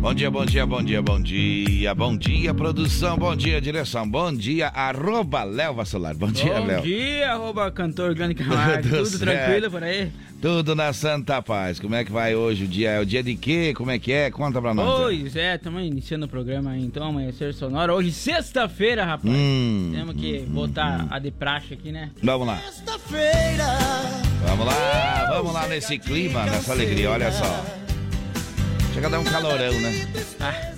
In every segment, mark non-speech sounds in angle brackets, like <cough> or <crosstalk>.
Bom dia, bom dia, bom dia, bom dia, bom dia, produção, bom dia, direção, bom dia, arroba Léo Vassolar, bom dia, Léo. Bom dia, arroba cantor Grande <laughs> Camargo, tudo, tudo tranquilo por aí? Tudo na santa paz, como é que vai hoje o dia? É o dia de quê? Como é que é? Conta pra nós. Pois é, estamos iniciando o programa então, Amanhecer Sonora, hoje sexta-feira, rapaz. Hum, Temos que hum, botar hum. a de praxe aqui, né? Vamos lá. Sexta-feira. Vamos lá, vamos lá nesse clima, nessa alegria, olha só. Chega a dar um calorão, né? Ah.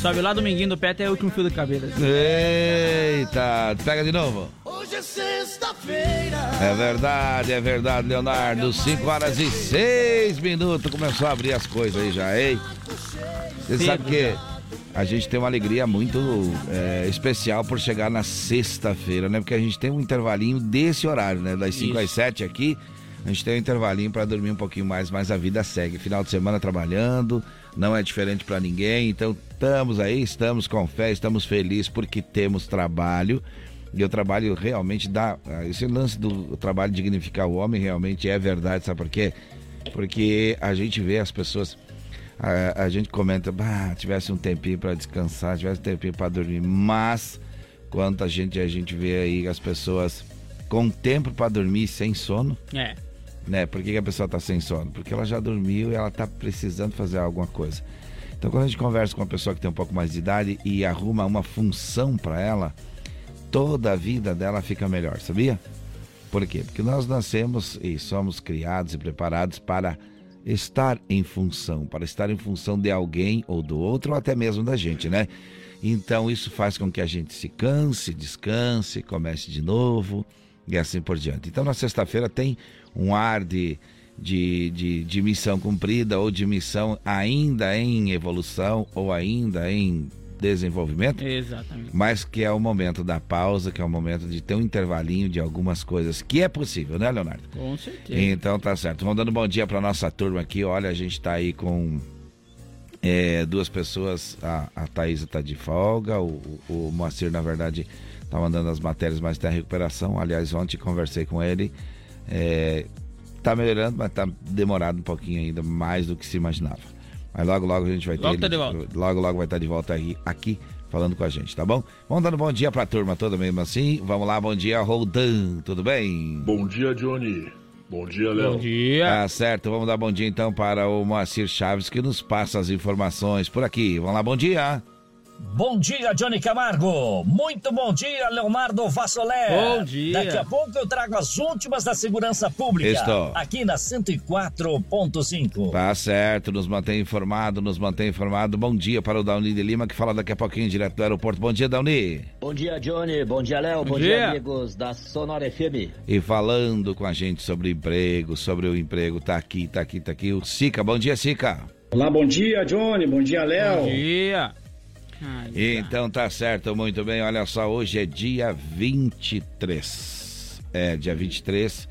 Sobe lá dominguinho do pé até o último fio do cabelo. Eita, pega de novo. Hoje é sexta-feira. É verdade, é verdade, Leonardo. 5 horas e 6 minutos. Começou a abrir as coisas aí já, hein? Você sabe que a gente tem uma alegria muito é, especial por chegar na sexta-feira, né? Porque a gente tem um intervalinho desse horário, né? Das 5 às 7 aqui. A gente tem um intervalinho para dormir um pouquinho mais, mas a vida segue. Final de semana trabalhando, não é diferente para ninguém. Então estamos aí, estamos com fé, estamos felizes porque temos trabalho. E o trabalho realmente dá. Esse lance do trabalho dignificar o homem realmente é verdade, sabe por quê? Porque a gente vê as pessoas. A, a gente comenta, bah, tivesse um tempinho para descansar, tivesse um tempinho para dormir, mas quanta gente a gente vê aí as pessoas com tempo para dormir sem sono. É né? Por que, que a pessoa está sem sono? Porque ela já dormiu e ela está precisando fazer alguma coisa. Então, quando a gente conversa com uma pessoa que tem um pouco mais de idade e arruma uma função para ela, toda a vida dela fica melhor, sabia? Por quê? Porque nós nascemos e somos criados e preparados para estar em função, para estar em função de alguém ou do outro, ou até mesmo da gente, né? Então, isso faz com que a gente se canse, descanse, comece de novo e assim por diante. Então, na sexta-feira tem um ar de, de, de, de, missão cumprida ou de missão ainda em evolução ou ainda em desenvolvimento. Exatamente. Mas que é o momento da pausa, que é o momento de ter um intervalinho de algumas coisas que é possível, né, Leonardo? Com certeza. Então tá certo. Vamos dando bom dia para nossa turma aqui. Olha, a gente está aí com é, duas pessoas. A, a Thaisa está de folga, o, o Moacir, na verdade, tá mandando as matérias, mas tem a recuperação. Aliás, ontem conversei com ele. É, tá melhorando, mas tá demorado um pouquinho ainda, mais do que se imaginava. Mas logo, logo a gente vai ter. Logo, tá ele, logo, logo vai estar tá de volta aí, aqui falando com a gente, tá bom? Vamos dando bom dia pra turma toda mesmo assim. Vamos lá, bom dia, Roldan, tudo bem? Bom dia, Johnny. Bom dia, Léo. Bom dia. Tá certo, vamos dar bom dia então para o Moacir Chaves que nos passa as informações por aqui. Vamos lá, bom dia. Bom dia, Johnny Camargo. Muito bom dia, Leonardo Vassolé. Bom dia. Daqui a pouco eu trago as últimas da segurança pública. Estou. Aqui na 104.5. Tá certo, nos mantém informado, nos mantém informado. Bom dia para o Dauni de Lima, que fala daqui a pouquinho direto do aeroporto. Bom dia, Dauni. Bom dia, Johnny. Bom dia, Léo. Bom, Bom dia. dia, amigos da Sonora FM. E falando com a gente sobre emprego, sobre o emprego, tá aqui, tá aqui, tá aqui. O Sica. Bom dia, Sica. Olá, bom dia, Johnny. Bom dia, Léo. Bom dia. Ai, então tá certo, muito bem. Olha só, hoje é dia 23. É, dia 23.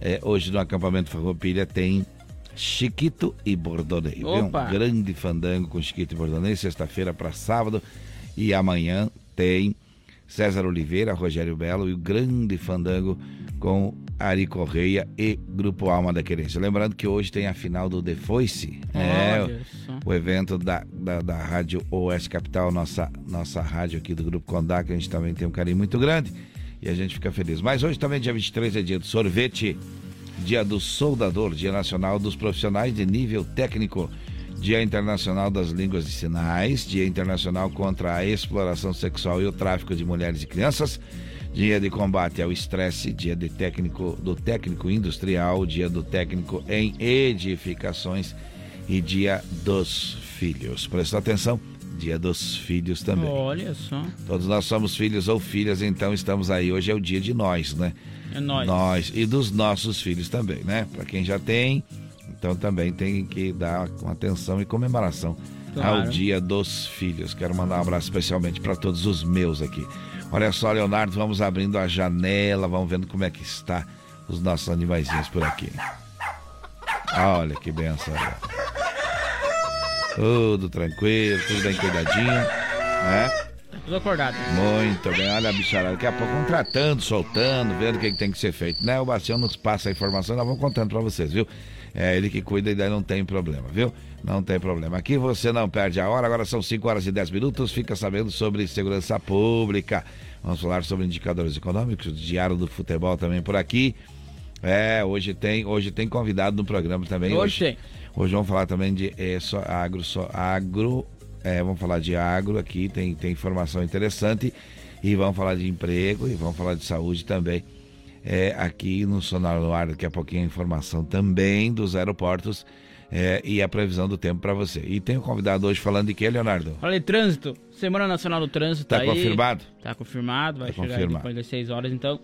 É, hoje no acampamento Farroupilha tem Chiquito e Bordonei. Um grande fandango com Chiquito e Bordonei, sexta-feira para sábado. E amanhã tem César Oliveira, Rogério Belo e o grande fandango com Ari Correia e Grupo Alma da Querência. Lembrando que hoje tem a final do The Voice, é, o evento da, da, da Rádio Oeste Capital, nossa, nossa rádio aqui do Grupo Condá, que a gente também tem um carinho muito grande e a gente fica feliz. Mas hoje também, dia 23, é dia do sorvete, dia do soldador, dia nacional dos profissionais de nível técnico. Dia Internacional das Línguas de Sinais, Dia Internacional contra a Exploração Sexual e o Tráfico de Mulheres e Crianças, Dia de combate ao estresse, dia de técnico do técnico industrial, dia do técnico em edificações e dia dos filhos. Presta atenção, dia dos filhos também. Olha só. Todos nós somos filhos ou filhas, então estamos aí. Hoje é o dia de nós, né? É nós. Nós e dos nossos filhos também, né? Para quem já tem, então também tem que dar uma atenção e comemoração claro. ao dia dos filhos. Quero mandar um abraço especialmente para todos os meus aqui. Olha só, Leonardo, vamos abrindo a janela, vamos vendo como é que está os nossos animaizinhos por aqui. Olha que benção. Tudo tranquilo, tudo bem cuidadinho, né? Tudo acordado. Muito bem, olha a bicharada. Daqui a pouco vamos tratando, soltando, vendo o que, que, tem que ser feito, né? O Bastião nos passa a informação, nós vamos contando pra vocês, viu? É ele que cuida e daí não tem problema, viu? Não tem problema. Aqui você não perde a hora, agora são 5 horas e 10 minutos, fica sabendo sobre segurança pública. Vamos falar sobre indicadores econômicos, diário do futebol também por aqui. É, hoje tem, hoje tem convidado no programa também. Hoje, hoje tem. Hoje vamos falar também de é, só agro, só agro, é, vamos falar de agro aqui, tem, tem informação interessante. E vamos falar de emprego e vamos falar de saúde também. É, aqui no Sonar no Ar, daqui a pouquinho a informação também dos aeroportos é, e a previsão do tempo para você. E tem um convidado hoje falando de que, Leonardo? Falei trânsito. Semana Nacional do Trânsito tá, tá aí. confirmado? Tá confirmado, vai tá chegar confirmado. depois das 6 horas, então.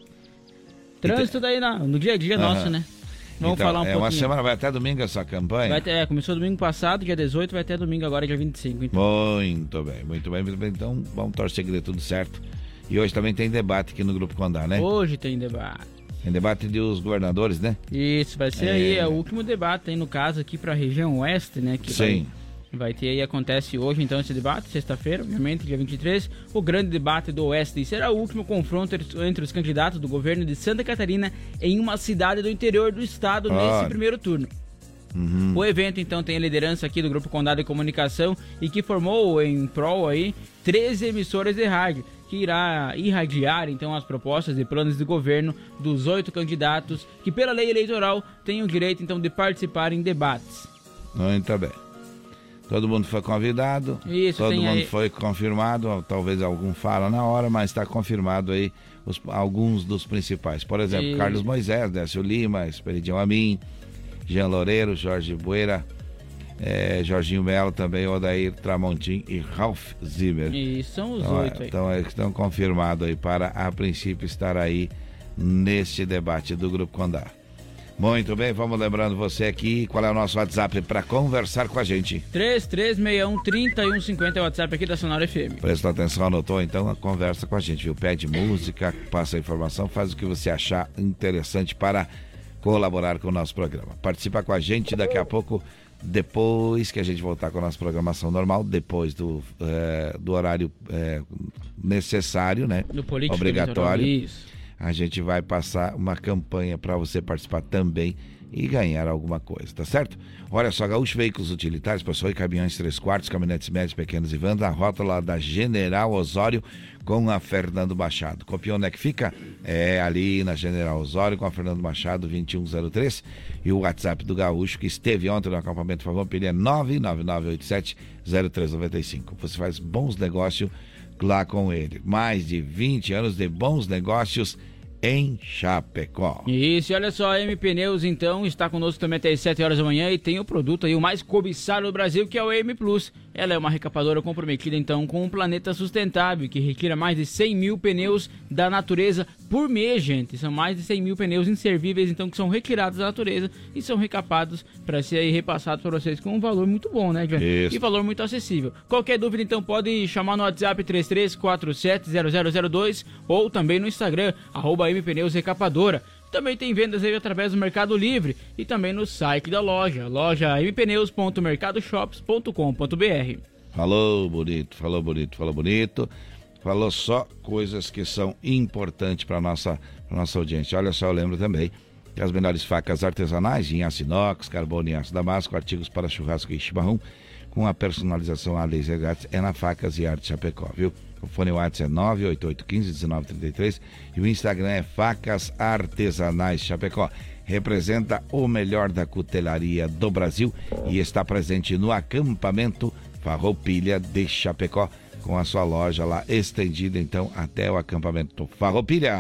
Trânsito daí na, no dia a dia uhum. nosso, né? Vamos então, falar um é pouquinho. uma semana, vai até domingo essa campanha? Vai é, começou domingo passado, dia 18, vai até domingo agora, dia 25. Então. Muito bem, muito bem, muito bem. Então vamos torcer que dê tudo certo. E hoje também tem debate aqui no Grupo Condá, né? Hoje tem debate. Tem debate dos governadores, né? Isso, vai ser é... aí é o último debate aí no caso aqui para a região oeste, né? Que Sim. Vai Vai ter aí, acontece hoje então esse debate, sexta-feira, obviamente, dia 23, o grande debate do Oeste. E será o último confronto entre os candidatos do governo de Santa Catarina em uma cidade do interior do estado ah. nesse primeiro turno. Uhum. O evento então tem a liderança aqui do Grupo Condado de Comunicação e que formou em prol aí 13 emissoras de rádio que irá irradiar então as propostas e planos de governo dos oito candidatos que pela lei eleitoral têm o direito então de participar em debates. Muito bem. Todo mundo foi convidado. Isso, todo mundo aí... foi confirmado. Talvez algum fala na hora, mas está confirmado aí os, alguns dos principais. Por exemplo, e... Carlos Moisés, Décio Lima, Esperidião Amin, Jean Loureiro, Jorge Bueira, é, Jorginho Melo também, Odair Tramontim e Ralph Zimmer. E são os então, oito aí. Então estão confirmados aí para, a princípio, estar aí neste debate do Grupo Condá. Muito bem, vamos lembrando você aqui, qual é o nosso WhatsApp para conversar com a gente? 3361-3150 é o WhatsApp aqui da Sonora FM. Presta atenção, anotou? Então, conversa com a gente, viu? Pede música, passa a informação, faz o que você achar interessante para colaborar com o nosso programa. Participa com a gente daqui a pouco, depois que a gente voltar com a nossa programação normal, depois do, é, do horário é, necessário, né? Do político Obrigatório. A gente vai passar uma campanha para você participar também e ganhar alguma coisa, tá certo? Olha só, Gaúcho Veículos Utilitários, pessoal e caminhões 3 quartos, caminhonetes médios, pequenos e vans, a rota lá da General Osório com a Fernando Machado. Copiou onde é que fica? É ali na General Osório com a Fernando Machado 2103 e o WhatsApp do Gaúcho que esteve ontem no acampamento Favor, ele é 99987 0395. Você faz bons negócios lá com ele. Mais de 20 anos de bons negócios em Chapecó. Isso, e olha só, a M Pneus então está conosco também até as 7 horas da manhã e tem o produto aí o mais cobiçado do Brasil, que é o M Plus. Ela é uma recapadora comprometida então com um planeta sustentável, que retira mais de 100 mil pneus da natureza por mês, gente. São mais de 100 mil pneus inservíveis então que são retirados da natureza e são recapados para ser repassados para vocês com um valor muito bom, né, John? Isso. E valor muito acessível. Qualquer dúvida então pode chamar no WhatsApp 33470002 ou também no Instagram, arroba Pneus Recapadora. Também tem vendas aí através do Mercado Livre e também no site da loja, loja mpneus.mercadoshops.com.br. Falou bonito, falou bonito, falou bonito. Falou só coisas que são importantes para nossa nossa audiência. Olha só, eu lembro também que as melhores facas artesanais em aço inox, carbono e aço damasco, artigos para churrasco e chimarrão, com a personalização a laser grátis, é na Facas e Arte Chapecó, viu? O fone WhatsApp é 988151933 e o Instagram é Facas Artesanais Chapecó. Representa o melhor da cutelaria do Brasil e está presente no acampamento Farroupilha de Chapecó, com a sua loja lá estendida então até o acampamento Farroupilha.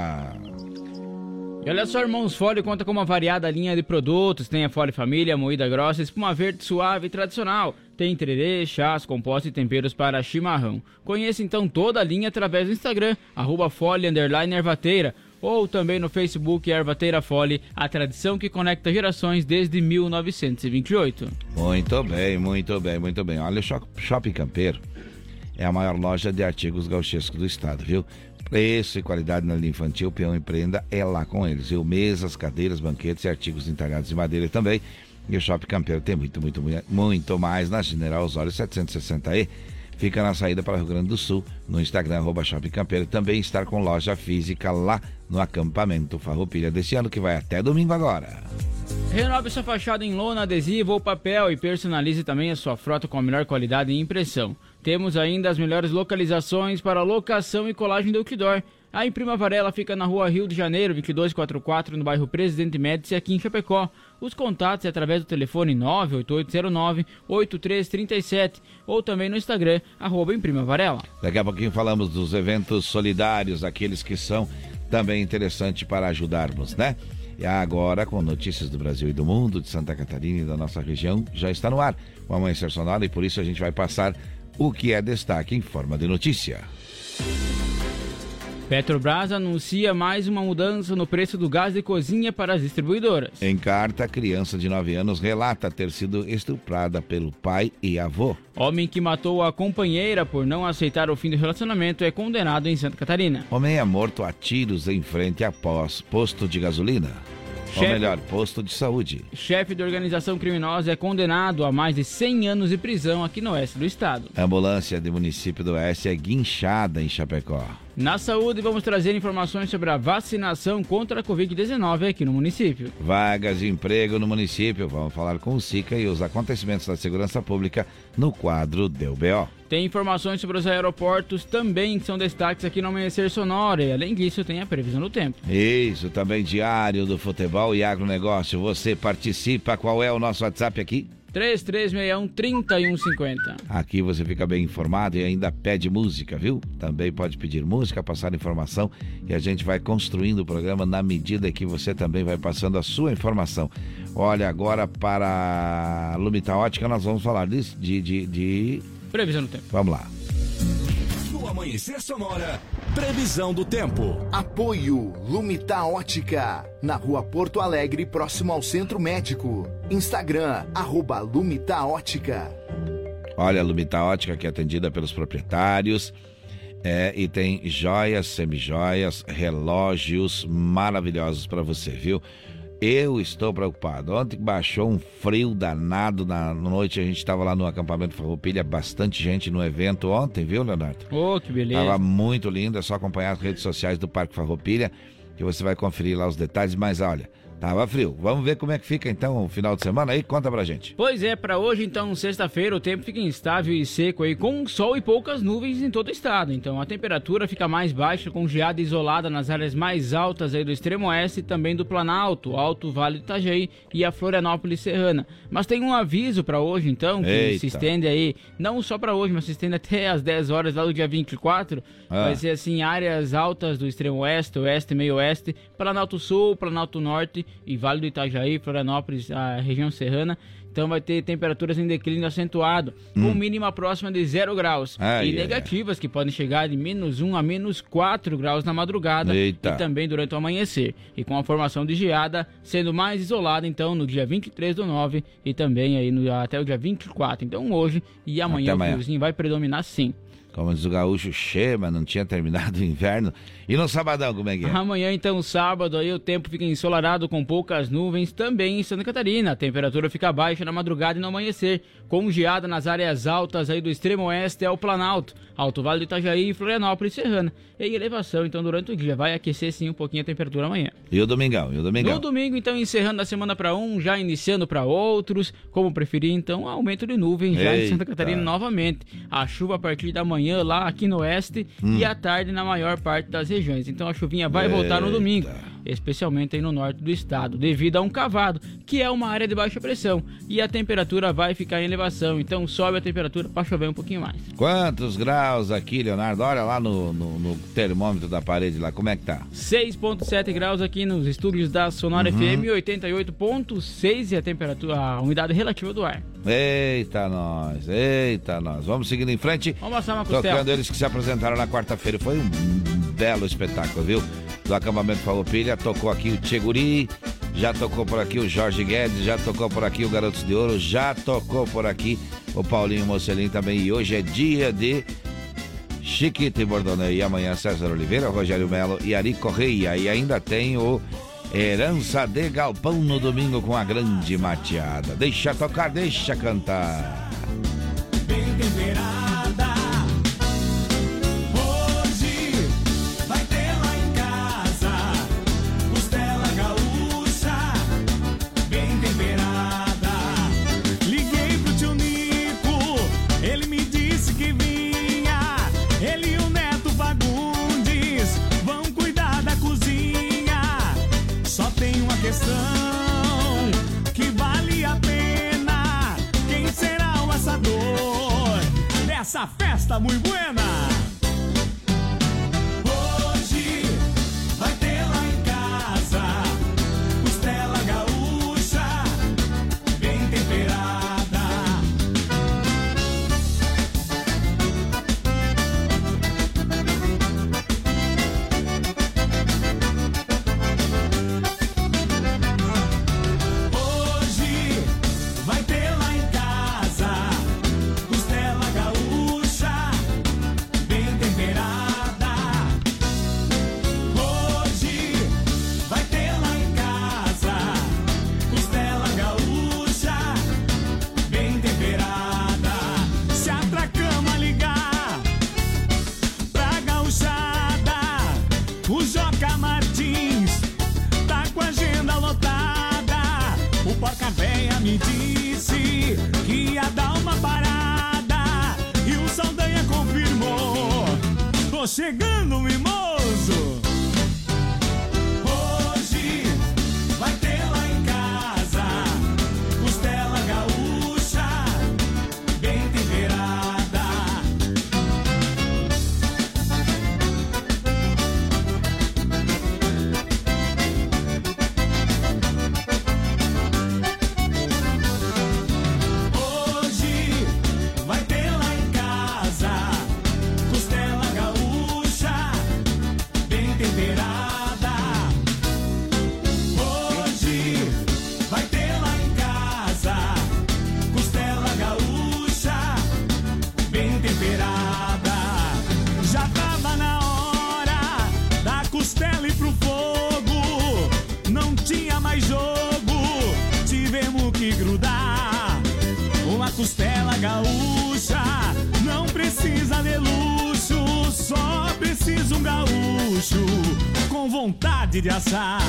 E olha só, Irmãos Fole conta com uma variada linha de produtos. Tem a Fole Família, moída grossa, espuma verde suave e tradicional. Tem tererê, chás, compostos e temperos para chimarrão. Conheça então toda a linha através do Instagram, arroba Fole Ervateira, ou também no Facebook Ervateira Fole, a tradição que conecta gerações desde 1928. Muito bem, muito bem, muito bem. Olha, o Shopping Campeiro é a maior loja de artigos gauchescos do estado, viu? Preço e qualidade na linha infantil, peão empreenda é lá com eles. Eu mesas, cadeiras, banquetes e artigos entalhados de madeira também. E o Shopping Campeiro tem muito, muito, muito mais na General Osório 760E. Fica na saída para Rio Grande do Sul, no Instagram, arroba Shopping Campeiro. Também estar com loja física lá no acampamento Farroupilha desse ano, que vai até domingo agora. Renove sua fachada em lona, adesivo ou papel e personalize também a sua frota com a melhor qualidade e impressão. Temos ainda as melhores localizações para locação e colagem do outdoor. A Imprima Varela fica na rua Rio de Janeiro, 2244, no bairro Presidente Médici, aqui em Chapecó. Os contatos é através do telefone 98809-8337 ou também no Instagram, arroba Imprima Varela. Daqui a pouquinho falamos dos eventos solidários, aqueles que são também interessantes para ajudarmos, né? E agora, com notícias do Brasil e do mundo, de Santa Catarina e da nossa região, já está no ar o Amanhecer Sonora e por isso a gente vai passar o que é destaque em forma de notícia. Petrobras anuncia mais uma mudança no preço do gás de cozinha para as distribuidoras. Em carta, criança de 9 anos relata ter sido estuprada pelo pai e avô. Homem que matou a companheira por não aceitar o fim do relacionamento é condenado em Santa Catarina. Homem é morto a tiros em frente após posto de gasolina. Chefe, Ou melhor, posto de saúde. Chefe de organização criminosa é condenado a mais de 100 anos de prisão aqui no oeste do estado. A ambulância do município do oeste é guinchada em Chapecó. Na saúde, vamos trazer informações sobre a vacinação contra a Covid-19 aqui no município. Vagas de emprego no município. Vamos falar com o SICA e os acontecimentos da segurança pública no quadro do BO. Tem informações sobre os aeroportos também que são destaques aqui no Amanhecer Sonora. E além disso, tem a previsão do tempo. Isso, também diário do futebol e agronegócio. Você participa. Qual é o nosso WhatsApp aqui? 3361-3150. Aqui você fica bem informado e ainda pede música, viu? Também pode pedir música, passar informação e a gente vai construindo o programa na medida que você também vai passando a sua informação. Olha, agora para a Lumita Ótica nós vamos falar de, de, de... Previsão do tempo. Vamos lá. Amanhecer Sonora, previsão do tempo. Apoio Lumita Ótica, na rua Porto Alegre, próximo ao Centro Médico. Instagram, arroba Lumita Ótica. Olha, a Lumita Ótica que é atendida pelos proprietários. É, e tem joias, semijoias, relógios maravilhosos para você, viu? Eu estou preocupado. Ontem baixou um frio danado na noite. A gente estava lá no acampamento Farroupilha, bastante gente no evento ontem, viu, Leonardo? Oh, que beleza. Tava muito lindo. É só acompanhar as redes sociais do Parque Farroupilha que você vai conferir lá os detalhes. Mas olha, Tava frio. Vamos ver como é que fica então o final de semana aí? Conta pra gente. Pois é, para hoje então, sexta-feira, o tempo fica instável e seco aí, com sol e poucas nuvens em todo o estado. Então a temperatura fica mais baixa, com geada isolada nas áreas mais altas aí do extremo oeste e também do Planalto, Alto Vale do Itajaí e a Florianópolis Serrana. Mas tem um aviso para hoje então, que Eita. se estende aí, não só para hoje, mas se estende até às 10 horas lá do dia 24. Ah. Vai ser assim, áreas altas do extremo oeste, oeste e meio oeste, Planalto Sul, Planalto Norte e Vale do Itajaí, Florianópolis, a região serrana. Então vai ter temperaturas em declínio acentuado, hum. com mínima próxima de 0 graus. Ai, e negativas, ai. que podem chegar de menos 1 a menos 4 graus na madrugada Eita. e também durante o amanhecer. E com a formação de geada sendo mais isolada, então, no dia 23 do 9 e também aí no, até o dia 24. Então hoje e amanhã até o friozinho vai predominar sim. Como diz o gaúcho, chema, não tinha terminado <laughs> o inverno. E no sabadão, como é que é? Amanhã, então, sábado, aí o tempo fica ensolarado com poucas nuvens também em Santa Catarina. A temperatura fica baixa na madrugada e no amanhecer, com geada nas áreas altas aí do extremo oeste ao Planalto, Alto Vale do Itajaí e Florianópolis Serrana. E elevação, então, durante o dia. Vai aquecer sim um pouquinho a temperatura amanhã. E o domingão? E o domingão? No domingo, então, encerrando a semana para um, já iniciando para outros. Como preferir, então, aumento de nuvens já em Santa Catarina novamente. A chuva a partir da manhã lá aqui no oeste hum. e à tarde na maior parte das regiões. Então a chuvinha vai Eita. voltar no domingo especialmente aí no norte do estado, devido a um cavado, que é uma área de baixa pressão, e a temperatura vai ficar em elevação, então sobe a temperatura para chover um pouquinho mais. Quantos graus aqui, Leonardo? Olha lá no, no, no termômetro da parede lá, como é que tá? 6.7 graus aqui nos estúdios da Sonora uhum. FM, 88.6 e a temperatura, a umidade relativa do ar. Eita nós, eita nós. Vamos seguindo em frente. Vamos passar uma costela. Tocando eles que se apresentaram na quarta-feira. Foi um belo espetáculo, viu? Do acampamento Farroupilha, tocou aqui o Tcheguri, já tocou por aqui o Jorge Guedes, já tocou por aqui o Garotos de Ouro, já tocou por aqui o Paulinho Mocelin também. E hoje é dia de Chiquito e Bordonei. E amanhã César Oliveira, Rogério Melo e Ari Correia. E ainda tem o Herança de Galpão no domingo com a grande mateada. Deixa tocar, deixa cantar. Bem essa festa muito buena. De assar.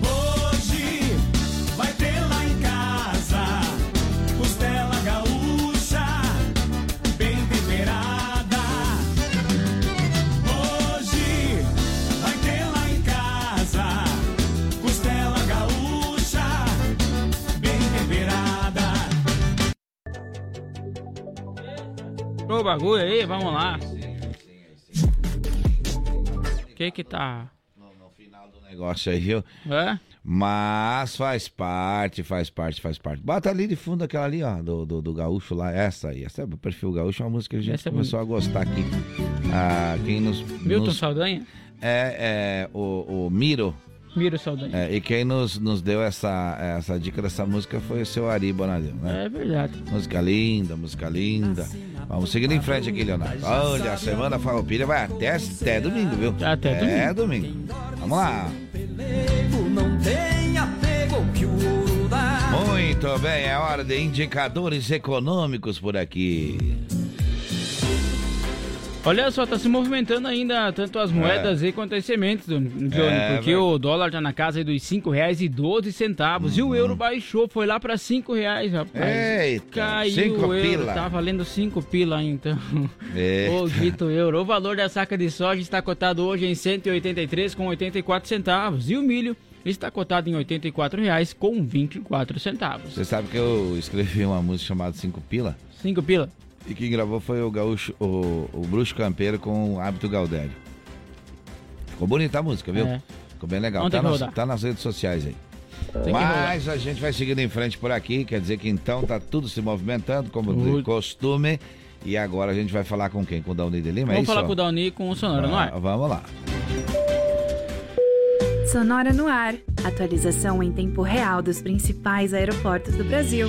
Hoje vai ter lá em casa costela gaúcha bem temperada. Hoje vai ter lá em casa costela gaúcha bem temperada. Ô bagulho aí, vamos lá que que tá... No, no final do negócio aí, viu? É? Mas faz parte, faz parte, faz parte. Bota ali de fundo aquela ali, ó, do, do, do gaúcho lá, essa aí. Essa é o perfil gaúcho, é uma música que a gente essa é começou é... a gostar aqui. Ah, quem nos... Milton nos... Saldanha? É, é o, o Miro, Miro Saldanha. É, e quem nos, nos deu essa, essa dica dessa música foi o seu Ari Bonadil, né? É verdade. Música linda, música linda. Vamos seguindo em frente aqui, Leonardo. Olha, a semana Farroupilha vai até, até domingo, viu? Até, domingo. domingo. Vamos lá. Muito bem, é hora de indicadores econômicos por aqui. Olha só, tá se movimentando ainda tanto as moedas é. quanto as sementes, Johnny, é, porque o dólar tá na casa dos cinco reais e doze centavos uhum. e o euro baixou, foi lá para cinco reais, rapaz. Eita, Caiu cinco o euro, pila. tá valendo cinco pila então. <laughs> O dito euro. O valor da saca de soja está cotado hoje em 183 com 84 centavos e o milho está cotado em R$ 84,00 com 24 centavos. Você sabe que eu escrevi uma música chamada Cinco Pila? Cinco Pila? E quem gravou foi o gaúcho, o, o Bruxo Campeiro com o Hábito Galdério. Ficou bonita a música, viu? É. Ficou bem legal. Tá nas, tá nas, redes sociais aí. Tem Mas a gente vai seguindo em frente por aqui, quer dizer que então tá tudo se movimentando, como de costume. E agora a gente vai falar com quem? Com o Dauni de Lima? É vamos é falar com o Dauni e com o Sonora, ah, não é? Vamos lá. Sonora no ar. Atualização em tempo real dos principais aeroportos do Brasil.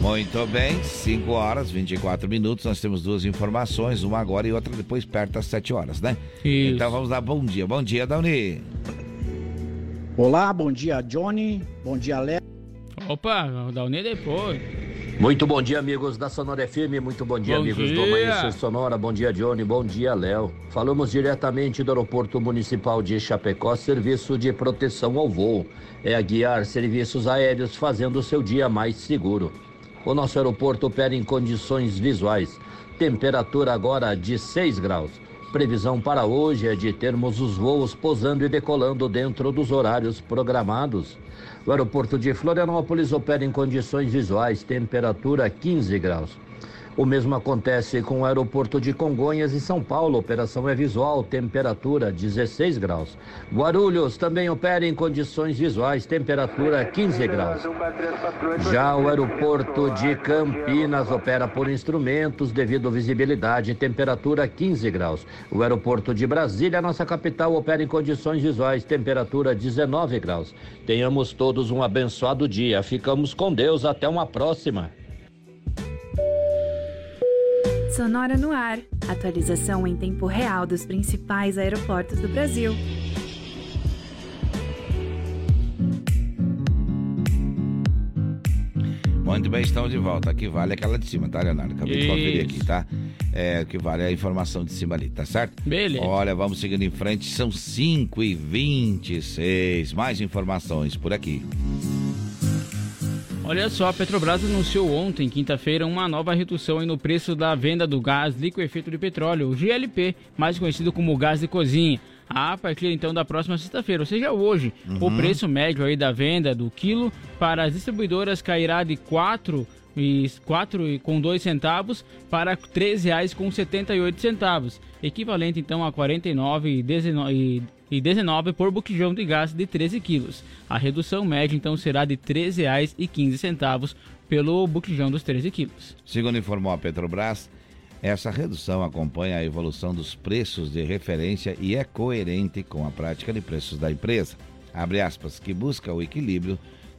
Muito bem, 5 horas, 24 minutos. Nós temos duas informações, uma agora e outra depois perto das 7 horas, né? Isso. Então vamos dar bom dia. Bom dia, Dauni. Olá, bom dia, Johnny. Bom dia, Léo. Opa, o Dauni depois. Muito bom dia, amigos da Sonora FM. Muito bom dia, Bom amigos dia. do Amanhecer Sonora. Bom dia, Johnny. Bom dia, Léo. Falamos diretamente do Aeroporto Municipal de Chapecó, serviço de proteção ao voo. É a guiar serviços aéreos fazendo o seu dia mais seguro. O nosso aeroporto opera em condições visuais. Temperatura agora de 6 graus. Previsão para hoje é de termos os voos posando e decolando dentro dos horários programados. O aeroporto de Florianópolis opera em condições visuais, temperatura 15 graus. O mesmo acontece com o aeroporto de Congonhas e São Paulo. Operação é visual, temperatura 16 graus. Guarulhos também opera em condições visuais, temperatura 15 graus. Já o aeroporto de Campinas opera por instrumentos devido à visibilidade, temperatura 15 graus. O aeroporto de Brasília, nossa capital, opera em condições visuais, temperatura 19 graus. Tenhamos todos um abençoado dia. Ficamos com Deus. Até uma próxima. Sonora no ar. Atualização em tempo real dos principais aeroportos do Brasil. Muito bem, estamos de volta. Aqui vale aquela de cima, tá, Leonardo? Acabei de conferir aqui, tá? É, o que vale é a informação de cima ali, tá certo? Beleza. Olha, vamos seguindo em frente. São 5 e 26 Mais informações por aqui. Olha só, a Petrobras anunciou ontem, quinta-feira, uma nova redução no preço da venda do gás liquefeito de petróleo, o GLP, mais conhecido como gás de cozinha. A partir então da próxima sexta-feira, ou seja, hoje, o preço médio aí da venda do quilo para as distribuidoras cairá de 4 e quatro e com dois centavos para R$ 3,78 centavos, equivalente então a 49,19 e e 19 por botijão de gás de 13 quilos. A redução média então será de R$ 13,15 pelo botijão dos 13 quilos. Segundo informou a Petrobras, essa redução acompanha a evolução dos preços de referência e é coerente com a prática de preços da empresa. Aspas, que busca o equilíbrio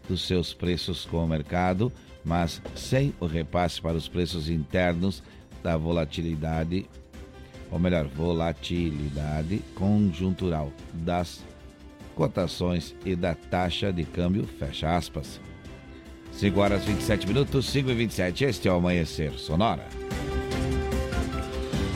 dos seus preços com o mercado, mas sem o repasse para os preços internos da volatilidade, ou melhor, volatilidade conjuntural das cotações e da taxa de câmbio, fecha aspas. 5 horas 27 minutos, 5 e 27, este é o Amanhecer Sonora.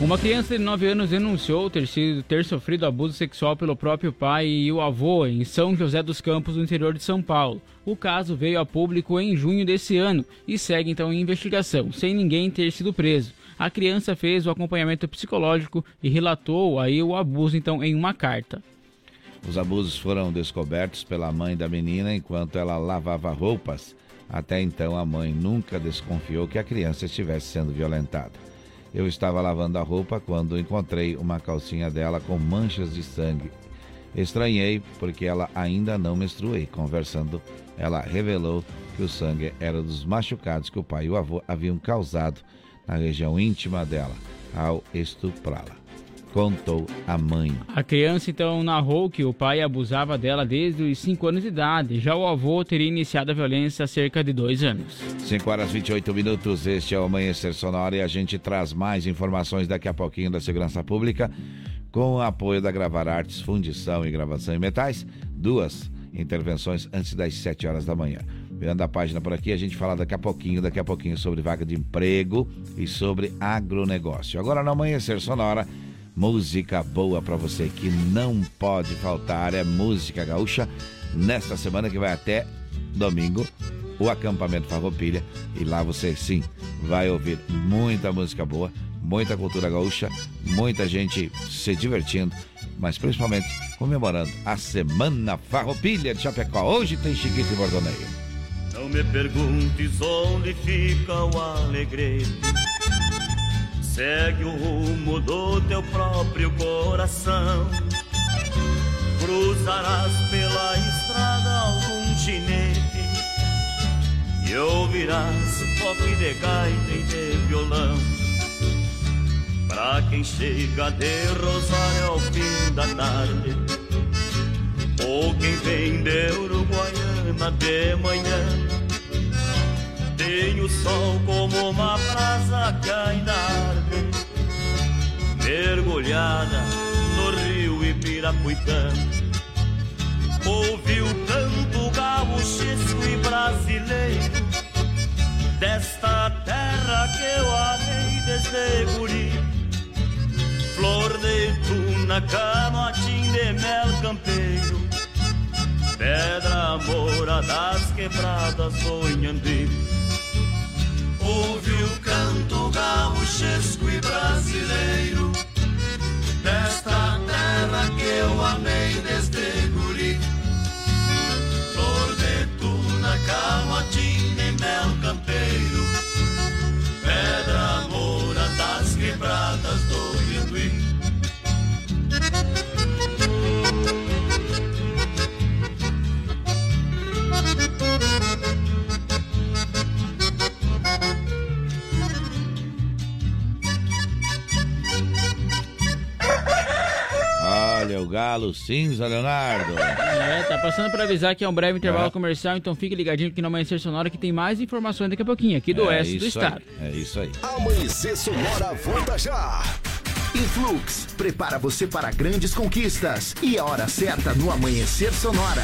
Uma criança de 9 anos denunciou ter, sido, ter sofrido abuso sexual pelo próprio pai e o avô em São José dos Campos, no interior de São Paulo. O caso veio a público em junho desse ano e segue então em investigação, sem ninguém ter sido preso. A criança fez o acompanhamento psicológico e relatou aí o abuso então em uma carta. Os abusos foram descobertos pela mãe da menina enquanto ela lavava roupas. Até então, a mãe nunca desconfiou que a criança estivesse sendo violentada. Eu estava lavando a roupa quando encontrei uma calcinha dela com manchas de sangue. Estranhei porque ela ainda não menstruei. Conversando, ela revelou que o sangue era dos machucados que o pai e o avô haviam causado na região íntima dela ao estuprá-la. Contou a mãe. A criança então narrou que o pai abusava dela desde os 5 anos de idade. Já o avô teria iniciado a violência há cerca de dois anos. 5 horas 28 minutos, este é o Amanhecer Sonora e a gente traz mais informações daqui a pouquinho da Segurança Pública com o apoio da Gravar Artes, Fundição e Gravação em Metais, duas intervenções antes das 7 horas da manhã. Virando a página por aqui, a gente fala daqui a pouquinho, daqui a pouquinho sobre vaga de emprego e sobre agronegócio. Agora no Amanhecer Sonora, música boa para você que não pode faltar, é música gaúcha. Nesta semana que vai até domingo, o acampamento Farroupilha e lá você sim vai ouvir muita música boa, muita cultura gaúcha, muita gente se divertindo, mas principalmente comemorando a Semana Farroupilha de Chapecó. Hoje tem Chiquito e Bordoneio. Não me perguntes onde fica o alegrete. Segue o rumo do teu próprio coração. Cruzarás pela estrada algum ginete e ouvirás toque de gaita e de violão. Pra quem chega de Rosário ao fim da tarde, ou quem vem de Uruguaiana de manhã, Tem o sol como uma brasa que ainda arde Mergulhada no rio Ibirapuitã. Ouvi o canto gaúchesco e brasileiro Desta terra que eu amei desde guri Flor de tuna, camotim de mel campeiro. Pedra mora das quebradas do Inhandi Ouve o canto gaúchesco e brasileiro Desta terra que eu amei desde guri. Flor de tuna, camotim de mel campeiro Olha o galo cinza, Leonardo. É, tá passando para avisar que é um breve intervalo É. comercial, então fique ligadinho aqui no Amanhecer Sonora que tem mais informações daqui a pouquinho, aqui do É oeste do estado. aí, É isso aí. Amanhecer Sonora volta já. Influx, prepara você para grandes conquistas. E a hora certa no Amanhecer Sonora.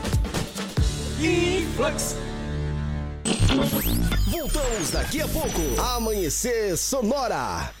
Influx. Voltamos daqui a pouco. Amanhecer Sonora.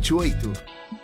1928.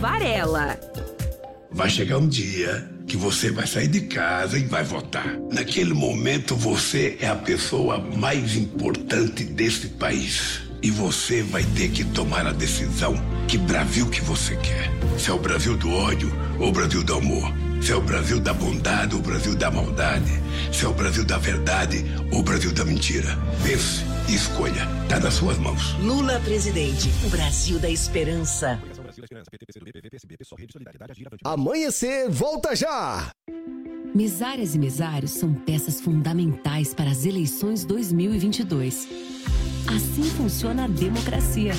Varela. Vai chegar um dia que você vai sair de casa e vai votar. Naquele momento você é a pessoa mais importante desse país. E você vai ter que tomar a decisão que Brasil que você quer. Se é o Brasil do ódio ou o Brasil do amor. Se é o Brasil da bondade ou o Brasil da maldade. Se é o Brasil da verdade ou o Brasil da mentira. Pense e escolha. Tá nas suas mãos. Lula presidente, o Brasil da esperança. Amanhecer, volta já! Mesárias e mesários são peças fundamentais para as eleições 2022. Assim funciona a democracia.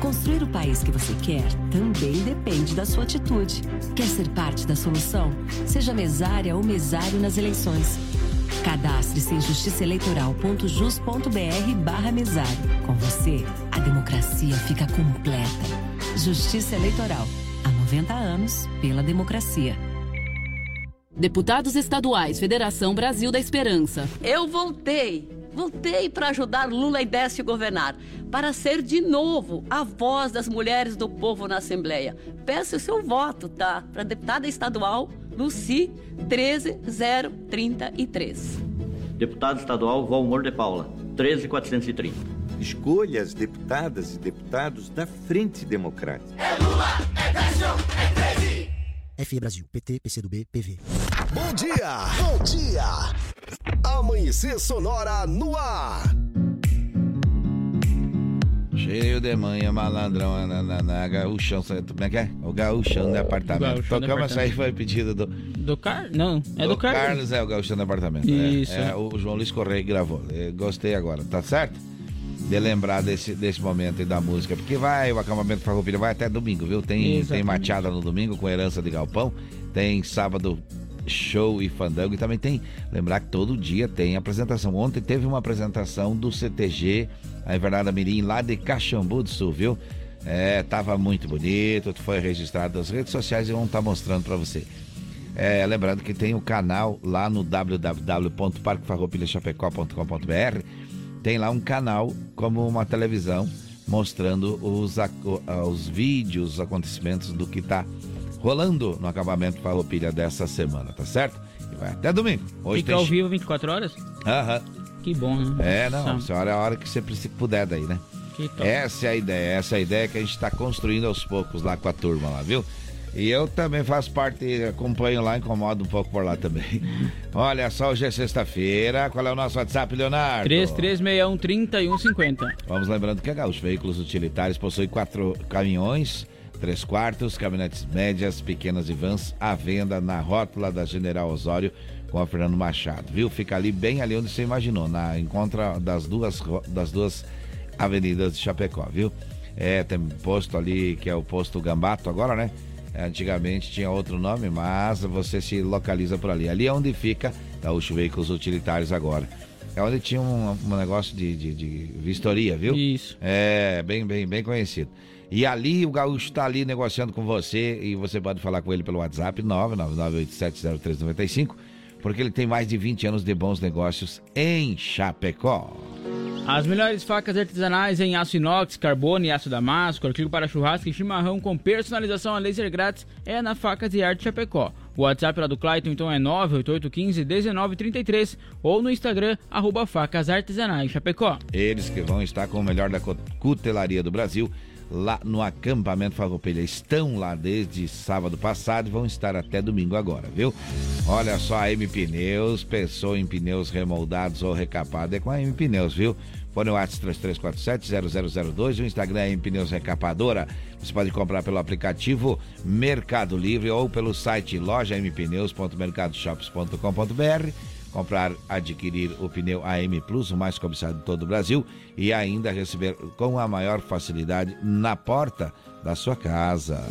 Construir o país que você quer também depende da sua atitude. Quer ser parte da solução? Seja mesária ou mesário nas eleições. Cadastre-se em justiçaeleitoral.jus.br barra mesário. Com você, a democracia fica completa. Justiça Eleitoral. Há 90 anos, pela democracia. Deputados Estaduais, Federação Brasil da Esperança. Eu voltei. Voltei para ajudar Lula e Décio governar, para ser de novo a voz das mulheres do povo na Assembleia. Peço o seu voto, tá? Para deputada estadual Luci 13033. Deputado estadual Valmor de Paula 13430. Escolha as deputadas e deputados da Frente Democrática. É Lula, é Décio, é 13. FE Brasil, PT, PCdoB, PV. Bom dia, bom dia. Amanhecer Sonora no ar. Cheio de manhã, malandrão, na, na, na gaúchão, como é que é? O gaúchão de apartamento. Tocamos essa aí, foi pedido do... Do Carlos? Não, é do, do Carlos. Carlos é o gaúchão de apartamento. Isso. É, é, o João Luiz Correia gravou. Eu gostei agora, tá certo? De lembrar desse, desse momento aí da música, porque vai, o acampamento Farroupilha vai até domingo, viu? Tem, tem mateada no domingo com herança de galpão, tem sábado show e fandango. E também tem, lembrar que todo dia tem apresentação. Ontem teve uma apresentação do CTG, a Invernada Mirim, lá de Caxambu do Sul, viu? É, tava muito bonito, foi registrado nas redes sociais e vamos estar tá mostrando para você. É, lembrando que tem o canal lá no www.parquefarroupilhachapecó.com.br tem lá um canal como uma televisão mostrando os, os vídeos, os acontecimentos do que está rolando no acabamento Farroupilha dessa semana, tá certo? E vai até domingo. Hoje Fica tem... ao vivo 24 horas? Aham. Que bom, né? É, não, Sabe. senhora é a hora que você puder daí, né? Essa é a ideia, essa é a ideia que a gente está construindo aos poucos lá com a turma lá, viu? E eu também faço parte, acompanho lá, incomodo um pouco por lá também. <laughs> Olha só, hoje é sexta-feira. Qual é o nosso WhatsApp, Leonardo? 3361-3150. Vamos lembrando que a Gaúcho Veículos Utilitários possui quatro caminhões Três quartos, caminhonetes médias, pequenas e vans à venda na rótula da General Osório com a Fernando Machado, viu? Fica ali bem ali onde você imaginou, na encontra das duas das duas avenidas de Chapecó, viu? É, tem posto ali que é o posto Gambato agora, né? Antigamente tinha outro nome, mas você se localiza por ali. Ali é onde fica Gaúcho Veículos Utilitários agora. É onde tinha um, um negócio de, de, de vistoria, viu? Isso. É, bem, bem, bem conhecido. E ali o Gaúcho está ali negociando com você e você pode falar com ele pelo WhatsApp 999870395, porque ele tem mais de 20 anos de bons negócios em Chapecó. As melhores facas artesanais em aço inox, carbono e aço damasco, artigo para churrasco e chimarrão com personalização a laser grátis é na Facas e Arte Chapecó. O WhatsApp lá do Clayton então é 988151933 ou no Instagram, arroba facas artesanais Chapecó. Eles que vão estar com o melhor da cutelaria do Brasil lá no acampamento Farroupilha. Estão lá desde sábado passado e vão estar até domingo agora, viu? Olha só, a M Pneus, pensou em pneus remoldados ou recapados, é com a M Pneus, viu? O WhatsApp 3347-0002 e o Instagram é Pneus Recapadora. Você pode comprar pelo aplicativo Mercado Livre ou pelo site loja mpneus.mercadoshops.com.br comprar, adquirir o pneu AM Plus, o mais cobiçado de todo o Brasil, e ainda receber com a maior facilidade na porta da sua casa.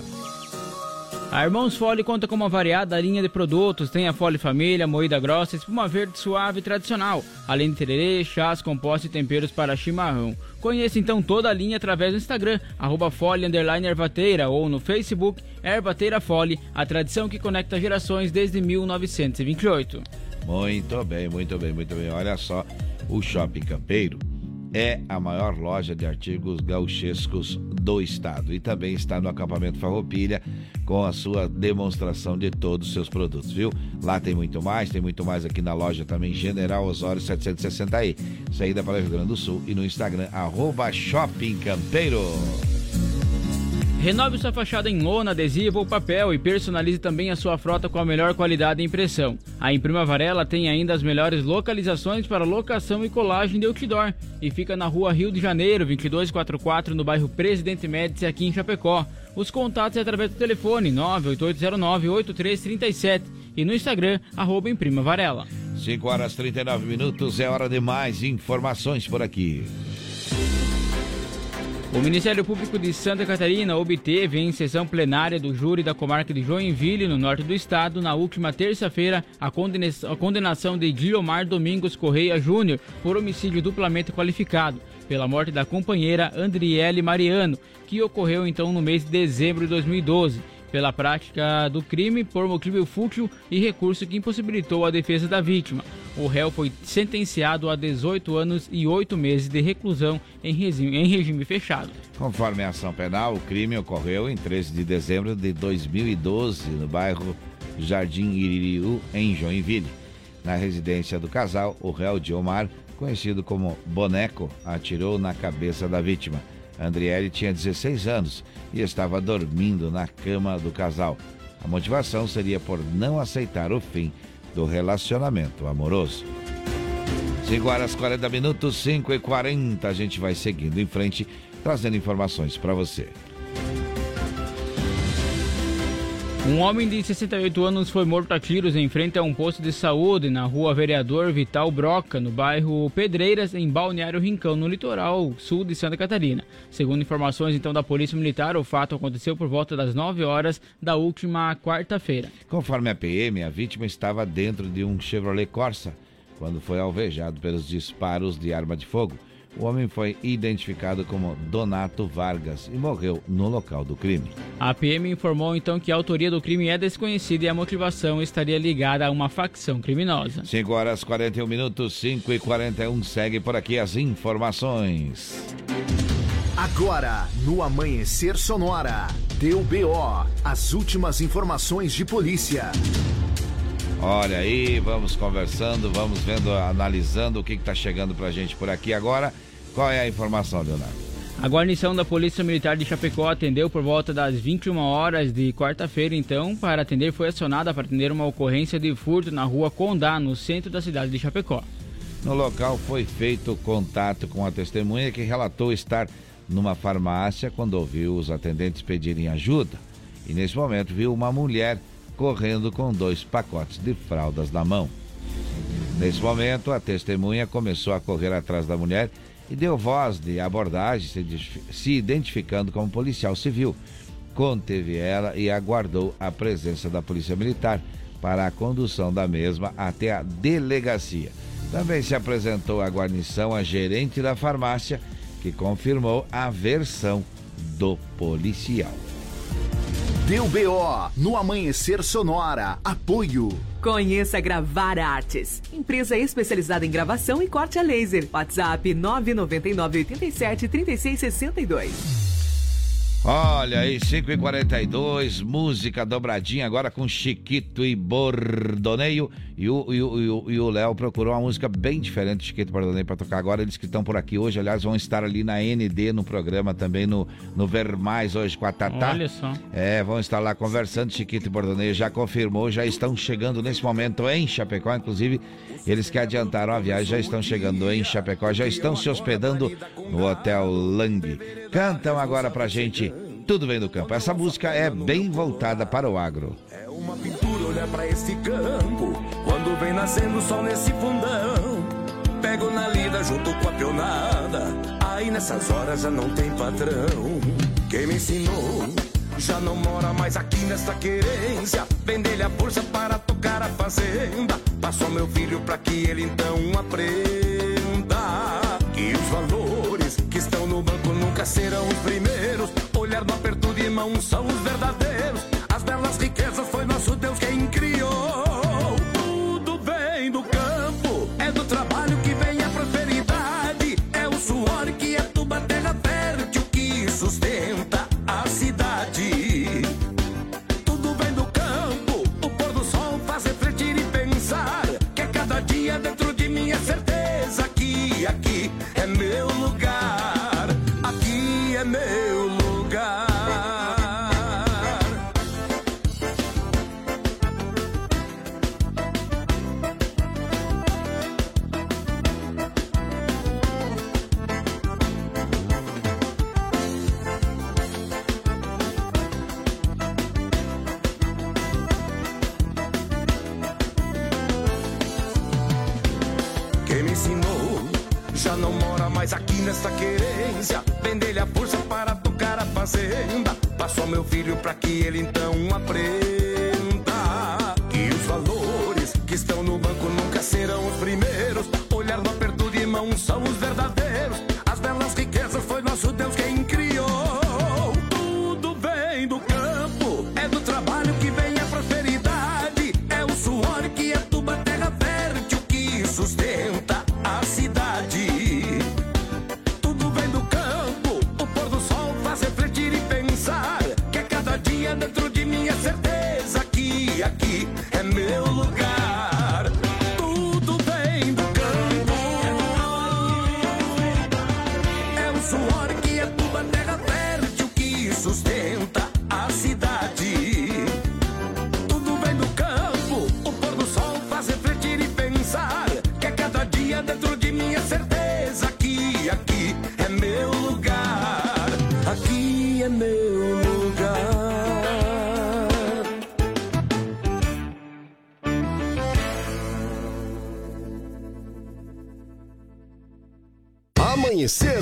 A Irmãos Fole conta com uma variada linha de produtos. Tem a Fole Família, moída grossa, espuma verde suave tradicional, além de tererê, chás, compostos e temperos para chimarrão. Conheça então toda a linha através do Instagram, arroba Fole Ervateira ou no Facebook Ervateira Fole, a tradição que conecta gerações desde 1928. Muito bem, muito bem, muito bem. Olha só, o Shopping Campeiro é a maior loja de artigos gauchescos do estado e também está no acampamento Farroupilha com a sua demonstração de todos os seus produtos, viu? Lá tem muito mais, tem muito mais aqui na loja também, General Osório 760i, saída para o Rio Grande do Sul e no Instagram, arroba Shopping Campeiro. Renove sua fachada em lona, adesivo ou papel e personalize também a sua frota com a melhor qualidade e impressão. A Imprima Varela tem ainda as melhores localizações para locação e colagem de outdoor e fica na rua Rio de Janeiro, 2244, no bairro Presidente Médici, aqui em Chapecó. Os contatos é através do telefone 98809-8337 e no Instagram, arroba Imprima Varela. 5 horas 39 minutos, é hora de mais informações por aqui. O Ministério Público de Santa Catarina obteve em sessão plenária do júri da comarca de Joinville, no norte do estado, na última terça-feira, a, condenação de Guilomar Domingos Correia Júnior por homicídio duplamente qualificado, pela morte da companheira Andriele Mariano, que ocorreu então no mês de dezembro de 2012 pela prática do crime por motivo fútil e recurso que impossibilitou a defesa da vítima. O réu foi sentenciado a 18 anos e 8 meses de reclusão em regime, em regime fechado. Conforme a ação penal, o crime ocorreu em 13 de dezembro de 2012, no bairro Jardim Iririú, em Joinville. Na residência do casal, o réu Diomar, conhecido como Boneco, atirou na cabeça da vítima. Andriele tinha 16 anos e estava dormindo na cama do casal. A motivação seria por não aceitar o fim do relacionamento amoroso. 5 horas 40 minutos, 5 e 40. A gente vai seguindo em frente, trazendo informações para você. Um homem de 68 anos foi morto a tiros em frente a um posto de saúde na rua Vereador Vital Broca, no bairro Pedreiras, em Balneário Rincão, no litoral sul de Santa Catarina. Segundo informações então da Polícia Militar, o fato aconteceu por volta das 9 horas da última quarta-feira. Conforme a PM, a vítima estava dentro de um Chevrolet Corsa quando foi alvejado pelos disparos de arma de fogo. O homem foi identificado como Donato Vargas e morreu no local do crime. A PM informou então que a autoria do crime é desconhecida e a motivação estaria ligada a uma facção criminosa. 5 horas 41 minutos, 5 e 41 segue por aqui as informações. Agora, no Amanhecer Sonora, deu BO, as últimas informações de polícia. Olha aí, vamos conversando, vamos vendo, analisando o que está chegando para a gente por aqui agora. Qual é a informação, Leonardo? A guarnição da Polícia Militar de Chapecó atendeu por volta das 21 horas de quarta-feira, então, para atender, foi acionada para atender uma ocorrência de furto na rua Condá, no centro da cidade de Chapecó. No local foi feito contato com a testemunha que relatou estar numa farmácia quando ouviu os atendentes pedirem ajuda. E nesse momento viu uma mulher correndo com dois pacotes de fraldas na mão. Nesse momento, a testemunha começou a correr atrás da mulher e deu voz de abordagem, se identificando como policial civil. Conteve ela e aguardou a presença da Polícia Militar para a condução da mesma até a delegacia. Também se apresentou à guarnição a gerente da farmácia, que confirmou a versão do policial. Deu BO no Amanhecer Sonora. Apoio. Conheça Gravar Artes, empresa especializada em gravação e corte a laser. WhatsApp 999 87 36 62. Olha aí, 5h42, música dobradinha agora com Chiquito e Bordoneio. E o Léo procurou uma música bem diferente do Chiquito e Bordoneio para tocar agora. Eles que estão por aqui hoje, aliás, vão estar ali na ND no programa também, no, no Ver Mais hoje com a Tatá. Olha só. É, vão estar lá conversando. Chiquito e Bordoneio já confirmou, já estão chegando nesse momento em Chapecó. Inclusive, eles que adiantaram a viagem já estão chegando em Chapecó, já estão se hospedando no Hotel Lang. Cantam agora pra gente tudo vem do campo. Essa música é bem voltada para o agro. É uma pintura para esse campo, quando vem nascendo o sol nesse fundão. Pego na lida junto com a pionada, aí nessas horas já não tem padrão. Quem me ensinou já não mora mais aqui nesta querência. Vender a força para tocar a fazenda. Passou meu filho para que ele então aprenda que os valores que estão no banco nunca serão os primeiros olhar no aperto de mão são os verdadeiros.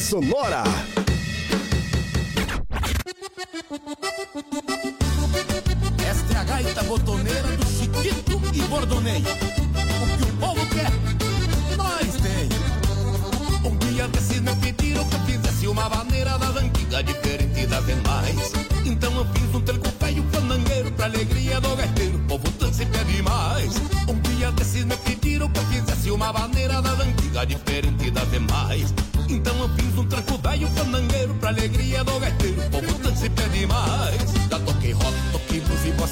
Sonora.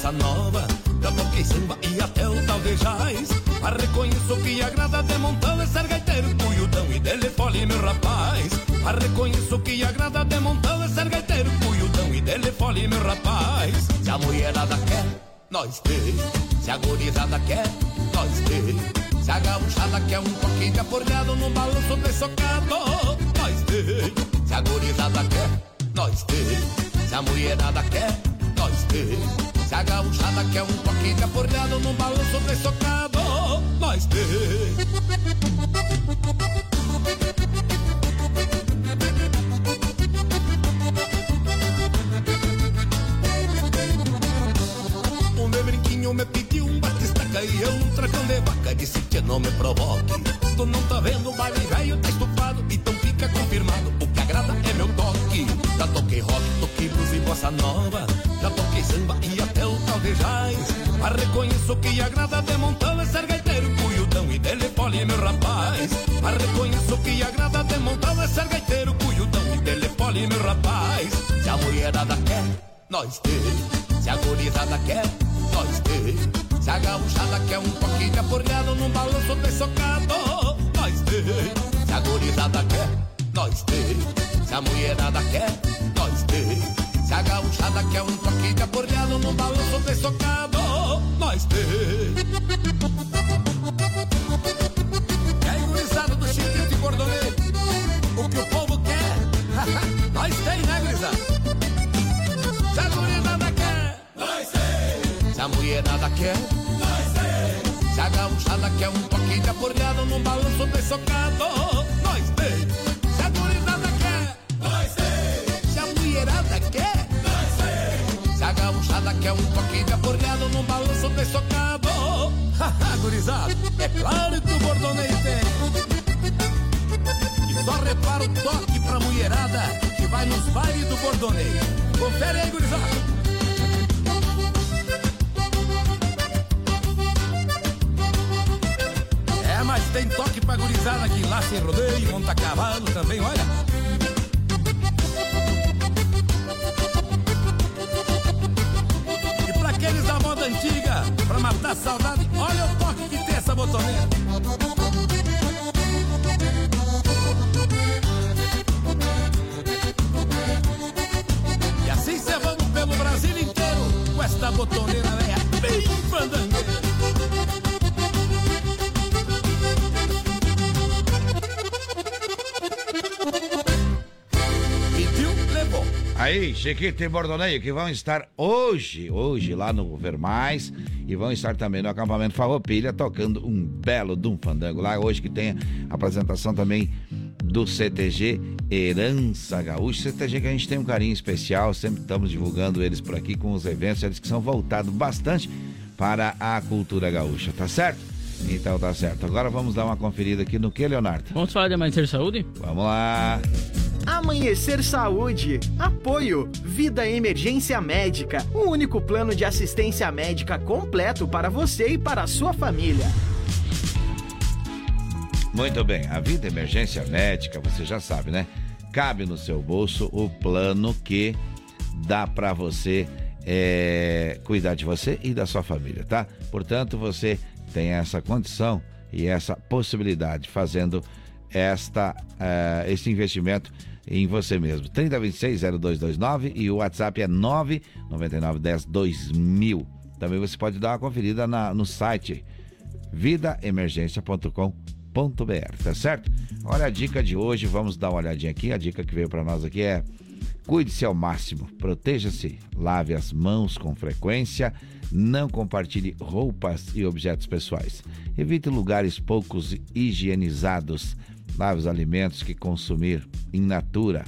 Bossa nova. Já toquei samba e até o talvejais. Mas reconheço que agrada de montão é ser gaiteiro, cuiudão e dele fole, meu rapaz. Mas reconheço que agrada de montão é ser gaiteiro, cuiudão e dele fole, meu rapaz. Se a mulherada quer, nós tem. Se a gorizada quer, nós tem. Se a gauchada quer um pouquinho de aporreado no balanço de socado, nós tem. Se a gorizada quer, nós tem. Se a mulherada quer, nós tem. Se a gauchada quer um pouquinho de aporreado no balanço de socado, nós tem. Um de brinquinho me pediu um batistaca e eu um tracão de vaca disse que não me provoque. Tu não tá vendo o baile velho, tá estufado, então fica confirmado. O que agrada é meu toque. Já toquei rock, toquei blues e bossa nova. Já toquei samba e talvejais. Mas reconheço que agrada de montão é ser gaiteiro, cuiudão e dele pole, meu rapaz. Mas reconheço que agrada de montão é ser gaiteiro, cuiudão e dele pole, meu rapaz. Se a mulherada quer, nós tem. Se a gorizada quer, nós tem. Se a gauchada quer um pouquinho aporreado num balanço de socado, nós tem. Se a gorizada quer, nós tem. Se a mulherada quer, nós tem. Se a gauchada quer um pouquinho de aporreado num balanço de socado, nós tem. E aí, gurizada do Chiquito e Bordoneiro, o que o povo quer, <laughs> nós tem, né, gurizada? Se a gurizada quer, nós tem. Se a mulherada quer, nós tem. Se a gauchada quer um pouquinho de aporreado num balanço de socado, nós tem. Quer um pouquinho de aporreado num balanço de socado, haha, gurizada, é claro que o bordoneio tem. E só repara o toque pra mulherada que vai nos bailes do bordoneio. Confere aí, gurizada. É, mas tem toque pra gurizada que lá sem rodeio, monta cavalo também, olha. Aqueles da moda antiga, pra matar saudade, olha o toque que tem essa botoneira. E assim cê vamos pelo Brasil inteiro com esta botoneira velha bem fandangueira. Aí, Chiquito e Bordoneio, que vão estar hoje, hoje lá no Vermais e vão estar também no acampamento Farroupilha tocando um belo de um fandango lá hoje que tem apresentação também do CTG Herança Gaúcha. CTG que a gente tem um carinho especial, sempre estamos divulgando eles por aqui com os eventos, eles que são voltados bastante para a cultura gaúcha, tá certo? Então tá certo. Agora vamos dar uma conferida aqui no que, Leonardo? Vamos falar de Amanhecer Saúde? Vamos lá. Amanhecer Saúde. Apoio. Vida Emergência Médica. O único plano de assistência médica completo para você e para a sua família. Muito bem, a vida emergência médica, você já sabe, né? Cabe no seu bolso o plano que dá para você é, cuidar de você e da sua família, tá? Portanto, você tem essa condição e essa possibilidade fazendo esta, uh, esse investimento em você mesmo. 3026-0229 e o WhatsApp é 99910-2000. Também você pode dar uma conferida na, no site vidaemergência.com.br, tá certo? Olha a dica de hoje, vamos dar uma olhadinha aqui. A dica que veio para nós aqui é Cuide-se ao máximo, proteja-se, lave as mãos com frequência, não compartilhe roupas e objetos pessoais. Evite lugares poucos higienizados, lave os alimentos que consumir in natura.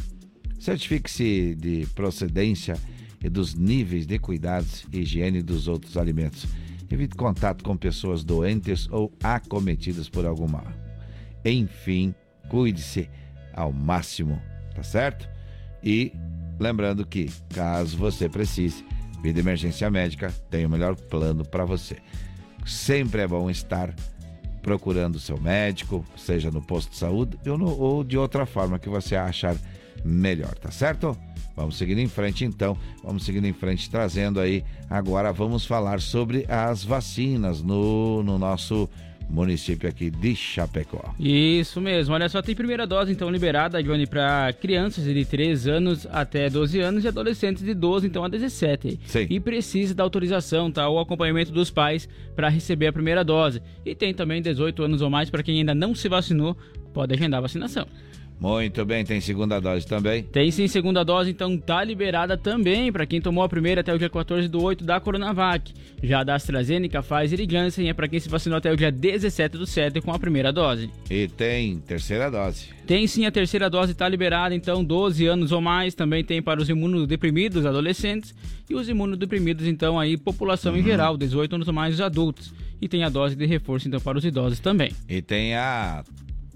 Certifique-se de procedência e dos níveis de cuidados e higiene dos outros alimentos. Evite contato com pessoas doentes ou acometidas por algum mal. Enfim, cuide-se ao máximo, tá certo? E lembrando que, caso você precise, Vida Emergência Médica tem o melhor plano para você. Sempre é bom estar procurando seu médico, seja no posto de saúde ou, no, ou de outra forma que você achar melhor, tá certo? Vamos seguindo em frente então, vamos seguindo em frente trazendo aí. Agora vamos falar sobre as vacinas no, no nosso município aqui de Chapecó. Isso mesmo, olha só, tem primeira dose então liberada, Johnny, para crianças de 3 anos até 12 anos e adolescentes de 12 então a 17. Sim. E precisa da autorização, tá? O acompanhamento dos pais para receber a primeira dose. E tem também 18 anos ou mais para quem ainda não se vacinou, pode agendar a vacinação. Muito bem, tem segunda dose também? Tem sim segunda dose, então tá liberada também para quem tomou a primeira até o dia 14 do 8 da Coronavac. Já da AstraZeneca, Pfizer e Janssen é para quem se vacinou até o dia 17 do 7 com a primeira dose. E tem terceira dose? Tem sim, a terceira dose tá liberada, então 12 anos ou mais, também tem para os imunodeprimidos adolescentes e os imunodeprimidos então aí população uhum. em geral, 18 anos ou mais os adultos. E tem a dose de reforço então para os idosos também. E tem a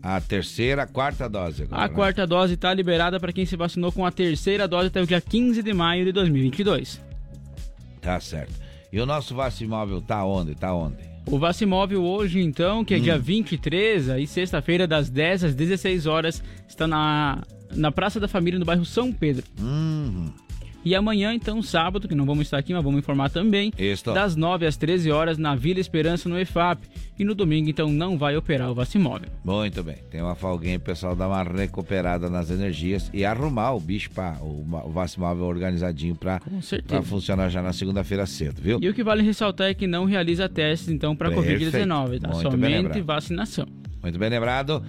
a terceira, a quarta dose agora, A né? quarta dose está liberada para quem se vacinou com a terceira dose até o dia 15 de maio de 2022. Tá certo. E o nosso Vacimóvel tá onde? Tá onde? O Vacimóvel hoje, então, que é hum. dia 23, aí sexta-feira, das 10 às 16 horas, está na, na Praça da Família, no bairro São Pedro. Uhum. E amanhã, então, sábado, que não vamos estar aqui, mas vamos informar também, das 9 às 13 horas na Vila Esperança, no EFAP. E no domingo, então, não vai operar o Vacimóvel. Muito bem. Tem uma folguinha o pessoal dar uma recuperada nas energias e arrumar o bicho para o, o Vacimóvel organizadinho para funcionar já na segunda-feira cedo, viu? E o que vale ressaltar é que não realiza testes, então, para Covid-19, tá? Muito Somente vacinação. Muito bem lembrado.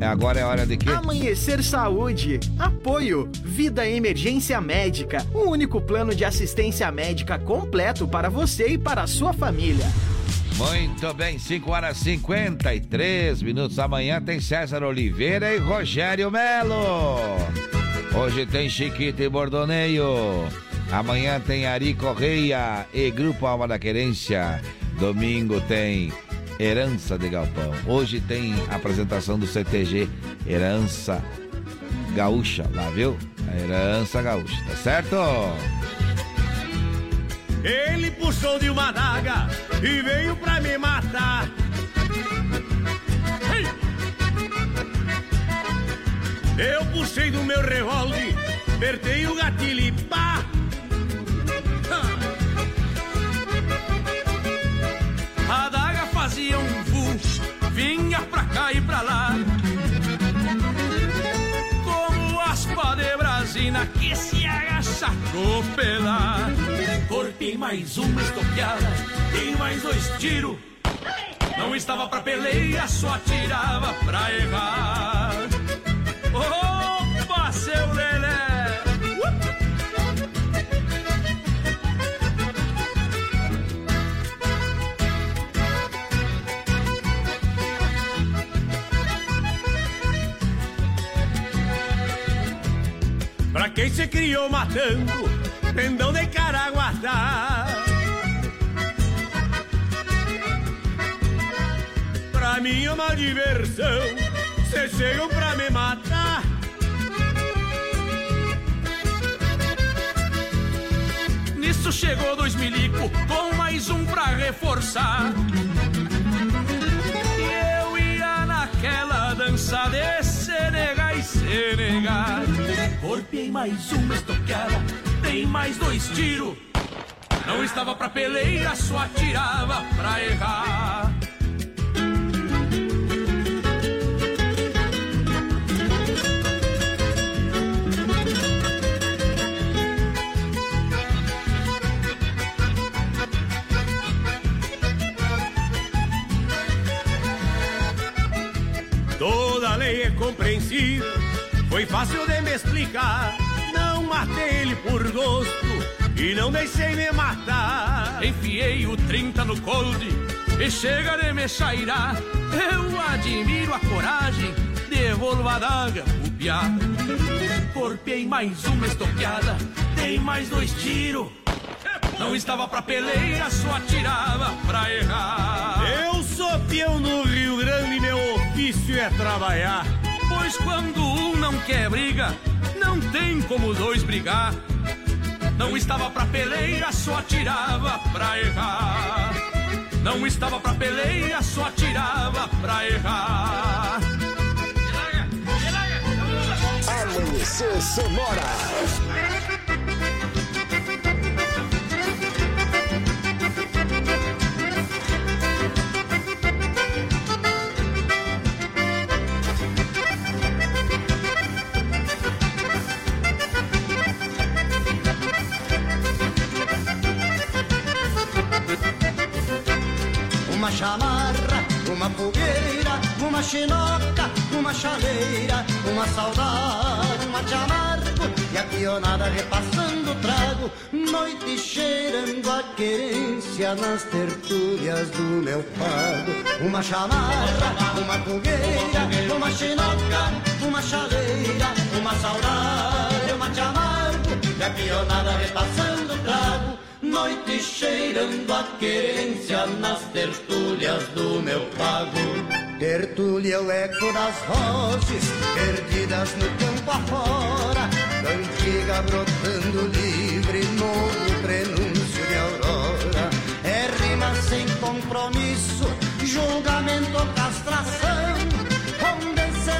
É, agora é hora de quê? Amanhecer Saúde. Apoio. Vida Emergência Médica. O único plano de assistência médica completo para você e para a sua família. Muito bem, 5 horas e 53 minutos. Amanhã tem César Oliveira e Rogério Melo. Hoje tem Chiquito e Bordoneio. Amanhã tem Ari Correia e Grupo Alma da Querência. Domingo tem Herança de Galpão. Hoje tem apresentação do CTG Herança Gaúcha, lá viu? A Herança Gaúcha, tá certo? Ele puxou de uma daga e veio pra me matar. Eu puxei do meu revólver, apertei o gatilho e pá! Vinha pra cá e pra lá. Como aspa de brasina que se agacha a pelar. Cortei mais uma estoqueada, e mais dois tiros. Não estava pra peleia, só tirava pra errar. Opa, quem se criou matando, pendão de caraguatá. Pra mim é uma diversão, cê chegam pra me matar. Nisso chegou dois milico com mais um pra reforçar. E eu ia naquela dança de Senegal e Senegal. Corpei mais uma estoqueada, dei mais dois tiros. Não estava pra peleira, só atirava pra errar. Toda lei é compreensível, foi fácil de me explicar. Não matei ele por gosto e não deixei me matar. Enfiei o 30 no cold e chega de me chairar. Eu admiro a coragem, devolvo a daga o piá. Corpei mais uma estoqueada, dei mais dois tiros. Não estava pra peleira, só atirava pra errar. Eu sou peão no Rio Grande e meu ofício é trabalhar. Pois quando um não quer briga, não tem como dois brigar. Não estava pra peleira, só atirava pra errar. Não estava pra peleira, só atirava pra errar. Amanhecer Sonora. Chamarra, uma fogueira, uma chinoca, uma chaleira, uma saudade, uma te amargo e a pionada repassando o trago, noite cheirando a querência nas tertúlias do meu pago. Uma chamarra, uma fogueira, uma chinoca, uma chaleira, uma saudade, uma te amargo e a pionada repassando o trago, noite cheirando a querência nas tertúlias do meu pago. Tertúlia é o eco das vozes perdidas no campo afora, cantiga brotando livre, novo prenúncio de aurora. É rima sem compromisso, julgamento ou castração, onde se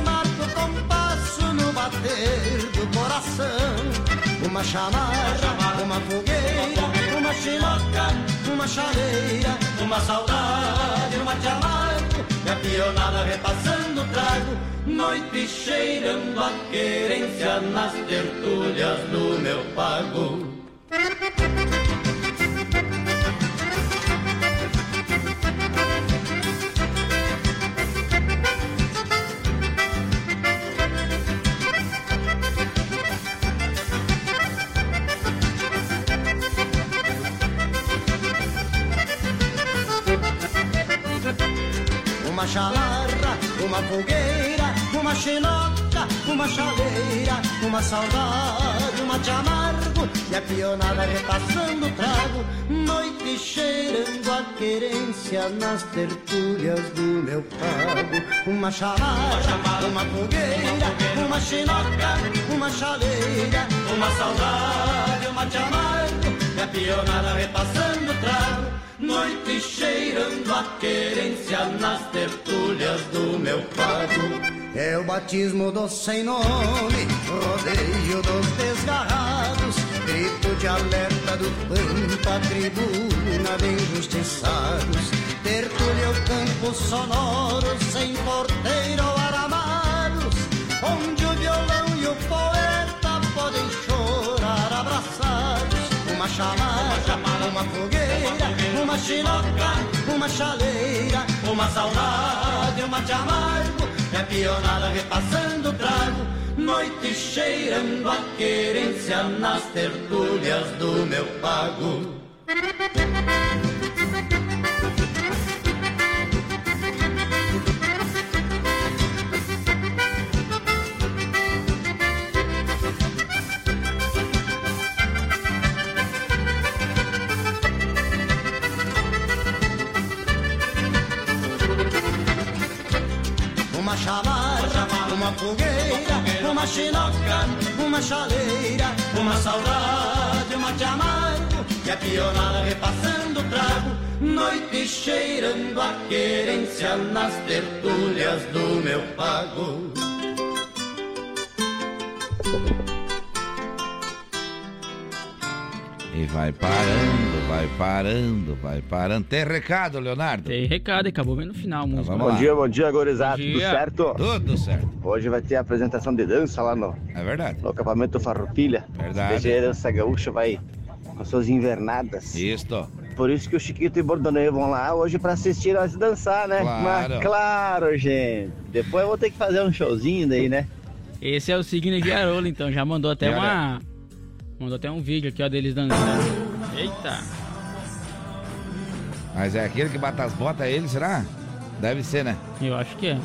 compasso no bater do coração. Uma chamarra, uma fogueira, uma chinoca, uma chaleira, uma saudade, uma te amargo, e a pionada repassando o trago, noite cheirando a querência nas tertúlias do meu pago. Uma chamarra, uma fogueira, uma chinoca, uma chaleira, uma saudade, uma te amargo e a pionada repassando o trago, noite cheirando a querência nas tertúlias do meu pago. Uma chamarra, uma fogueira, uma chinoca, uma chaleira, uma saudade, uma te amargo a pionada repassando trago. Noite cheirando a querência nas tertúlias do meu pago. É o batismo do sem nome, rodeio dos desgarrados, grito de alerta do pampa, tribuna de injustiçados. Tertúlia o campo sonoro, sem porteiro ou aramados, onde o violão e o poeta podem chorar abraçados. Uma chamada, uma fogueira, uma chinoca, uma chaleira, uma saudade, uma te amargo, a pionada repassando o trago, noite cheirando a querência nas tertúlias do meu pago. Uma chinoca, uma chaleira, uma saudade, uma te amargo, e a pionada repassando o trago, noite cheirando a querência nas tertúlias do meu pago. E vai parando, vai parando, vai parando. Tem recado, Leonardo? Tem recado, acabou bem no final. Então, música. Bom lá. dia, bom dia, gorizada. Bom Tudo certo? Tudo certo. Hoje vai ter a apresentação de dança lá no, É verdade. no acampamento Farroupilha. Verdade. DG Dança Gaúcha vai com suas invernadas. Isso. Por isso que o Chiquito e o Bordoneio vão lá hoje pra assistir nós dançar, né? Claro. Mas claro, gente. Depois eu vou ter que fazer um showzinho daí, né? Esse é o signo de Arola, então. Já mandou até olha- uma. Mandou até um vídeo aqui, ó, deles dançando. Eita! Mas é aquele que bate as botas, é ele, será? Deve ser, né? Eu acho que é.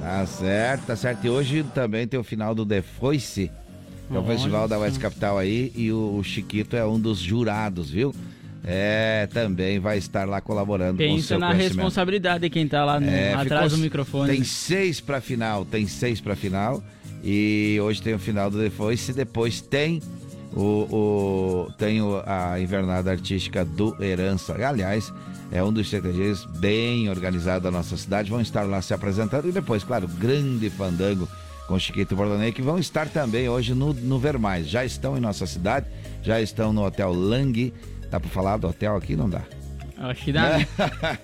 Tá certo, tá certo. E hoje também tem o final do The Voice, que é o festival da. West Capital aí, e o, o Chiquito é um dos jurados, viu? É, também vai estar lá colaborando com o Pensa seu na responsabilidade de quem tá lá no- É, atrás ficou- do microfone. Tem seis pra final, tem seis pra final. E hoje tem o final do The Voice, depois tem o, o- tem a invernada artística do Herança. Aliás, é um dos CTGs bem organizado da nossa cidade. Vão estar lá se apresentando e depois, claro, grande fandango com Chiquito Bordonei, que vão estar também hoje no, no Vermais. Já estão em nossa cidade, já estão no Hotel Lang. Dá pra falar do hotel aqui? Não dá. Acho que dá, né?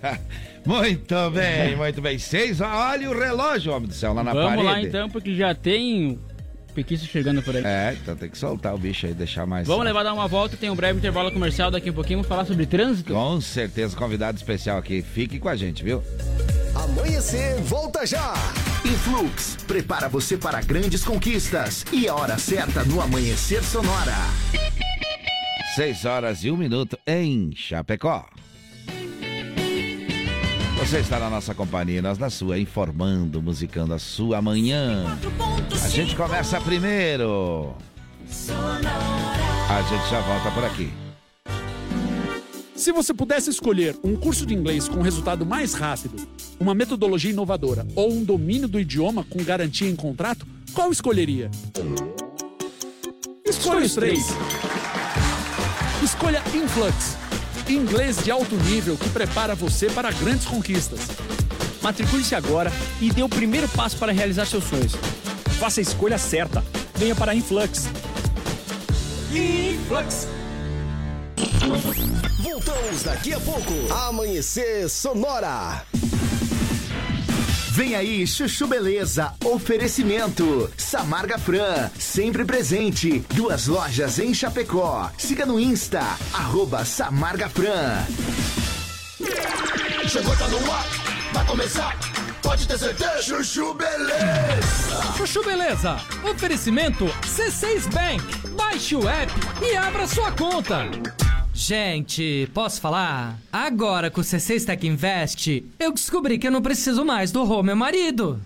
<laughs> muito bem, muito bem. Seis, olha o relógio, homem do céu, lá na Vamos parede. lá então, porque já tem Pequiço chegando por aí. É, então tem que soltar o bicho aí, deixar mais. Vamos levar dar uma volta, tem um breve intervalo comercial daqui a pouquinho, vamos falar sobre trânsito. Com certeza, convidado especial aqui. Fique com a gente, viu? Amanhecer, volta já! Influx, prepara você para grandes conquistas. E a hora certa no Amanhecer Sonora. Seis horas e um minuto em Chapecó. Você está na nossa companhia, nós na sua, informando, musicando a sua manhã. A gente começa primeiro. A gente já volta por aqui. Se você pudesse escolher um curso de inglês com resultado mais rápido, uma metodologia inovadora ou um domínio do idioma com garantia em contrato, qual escolheria? Escolha os três. Escolha Influx. Inglês de alto nível que prepara você para grandes conquistas. Matricule-se agora e dê o primeiro passo para realizar seus sonhos. Faça a escolha certa. Venha para a Influx. Influx. Voltamos daqui a pouco. Amanhecer Sonora. Vem aí, Chuchu Beleza. Oferecimento. Samarga Fran, sempre presente. Duas lojas em Chapecó. Siga no Insta, arroba Samarga Fran. Chegou, tá no ar, vai começar. Pode ter certeza. Chuchu Beleza. Chuchu Beleza. Oferecimento C6 Bank. Baixe o app e abra sua conta. Gente, posso falar? Agora com o C6 Tech Invest, eu descobri que eu não preciso mais do Rô, meu marido.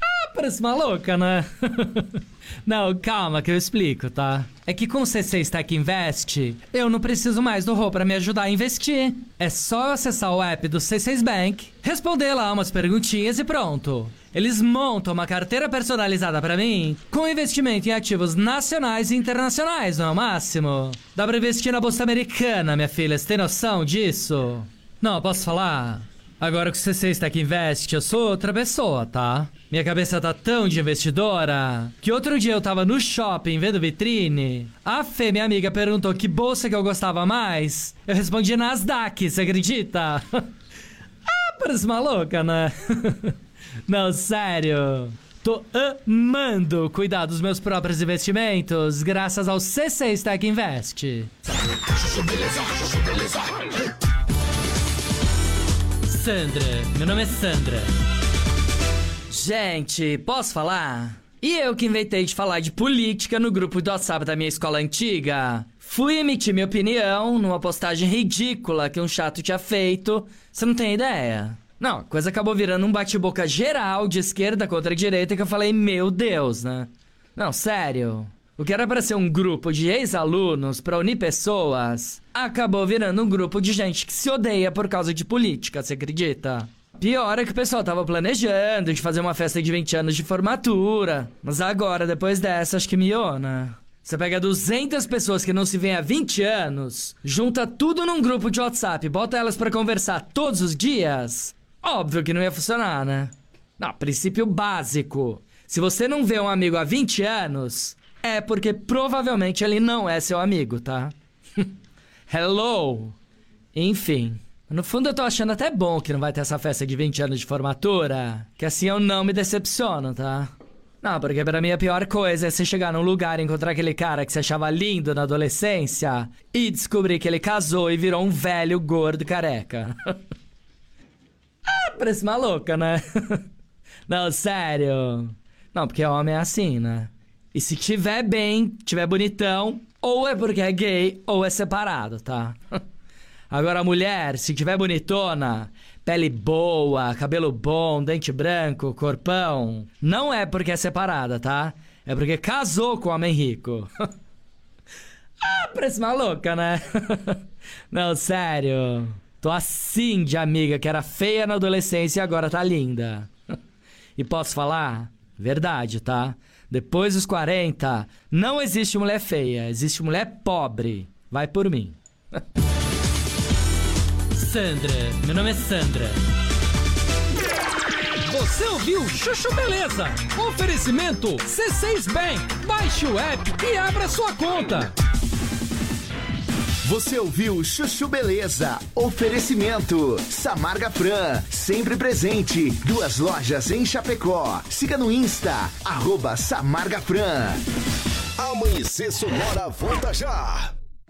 Ah, parece maluca, né? <laughs> não, calma que eu explico, tá? É que com o C6 Tech Invest, eu não preciso mais do Rô pra me ajudar a investir. É só eu acessar o app do C6 Bank, responder lá umas perguntinhas e pronto. Eles montam uma carteira personalizada pra mim com investimento em ativos nacionais e internacionais, não é o máximo? Dá pra investir na bolsa americana, minha filha, você tem noção disso? Não, posso falar? Agora que o C6 Tech Invest, eu sou outra pessoa, tá? Minha cabeça tá tão de investidora que outro dia eu tava no shopping vendo vitrine. A Fê, minha amiga, perguntou que bolsa que eu gostava mais. Eu respondi Nasdaq, você acredita? <laughs> ah, parece maluca, né? <laughs> Não, sério. Tô amando cuidar dos meus próprios investimentos graças ao C6 Tech Invest. Sandra, meu nome é Sandra. Gente, posso falar? E eu que inventei de falar de política no grupo do WhatsApp da minha escola antiga. Fui emitir minha opinião numa postagem ridícula que um chato tinha feito. Você não tem ideia? Não, a coisa acabou virando um bate-boca geral de esquerda contra direita que eu falei, meu Deus, né? Não, sério. O que era pra ser um grupo de ex-alunos pra unir pessoas, acabou virando um grupo de gente que se odeia por causa de política, você acredita? Pior é que o pessoal tava planejando de fazer uma festa de 20 anos de formatura. Mas agora, depois dessa, acho que miona. Você pega 200 pessoas que não se veem há 20 anos, junta tudo num grupo de WhatsApp, bota elas para conversar todos os dias. Óbvio que não ia funcionar, né? Não, princípio básico. Se você não vê um amigo há 20 anos, é porque provavelmente ele não é seu amigo, tá? <laughs> Hello! Enfim. No fundo, eu tô achando até bom que não vai ter essa festa de 20 anos de formatura. Que assim eu não me decepciono, tá? Não, porque pra mim a pior coisa é você chegar num lugar e encontrar aquele cara que você achava lindo na adolescência e descobrir que ele casou e virou um velho gordo careca. <laughs> ah, parece maluca, né? <laughs> não, sério. Não, porque homem é assim, né? E se tiver bem, tiver bonitão, ou é porque é gay ou é separado, tá? <laughs> Agora a mulher, se tiver bonitona, pele boa, cabelo bom, dente branco, corpão, não é porque é separada, tá? É porque casou com o homem rico. <laughs> ah, parece maluca, né? <laughs> não, sério. Tô assim de amiga que era feia na adolescência e agora tá linda. e posso falar? Verdade, tá? Depois dos 40, não existe mulher feia, existe mulher pobre. Vai por mim. <laughs> Sandra. Meu nome é Sandra. Você ouviu Chuchu Beleza? Oferecimento C6 Bank. Baixe o app e abra sua conta. Você ouviu Chuchu Beleza? Oferecimento Samarga Fran, sempre presente. Duas lojas em Chapecó. Siga no Insta, arroba Samarga Fran. Amanhecer Sonora volta já.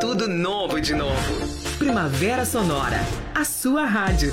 Tudo novo de novo. Primavera Sonora, a sua rádio.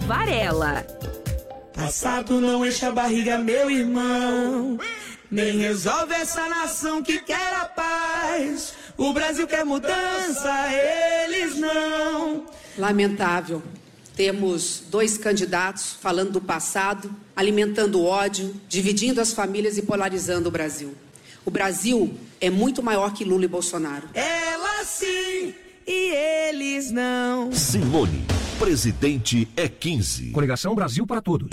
Varela. Passado não enche a barriga, meu irmão. Nem resolve essa nação que quer a paz. O Brasil quer mudança, eles não. Lamentável. Temos dois candidatos falando do passado, alimentando ódio, dividindo as famílias e polarizando o Brasil. O Brasil é muito maior que Lula e Bolsonaro. Ela sim e eles não. Simone Presidente é 15. Coligação Brasil para Todos.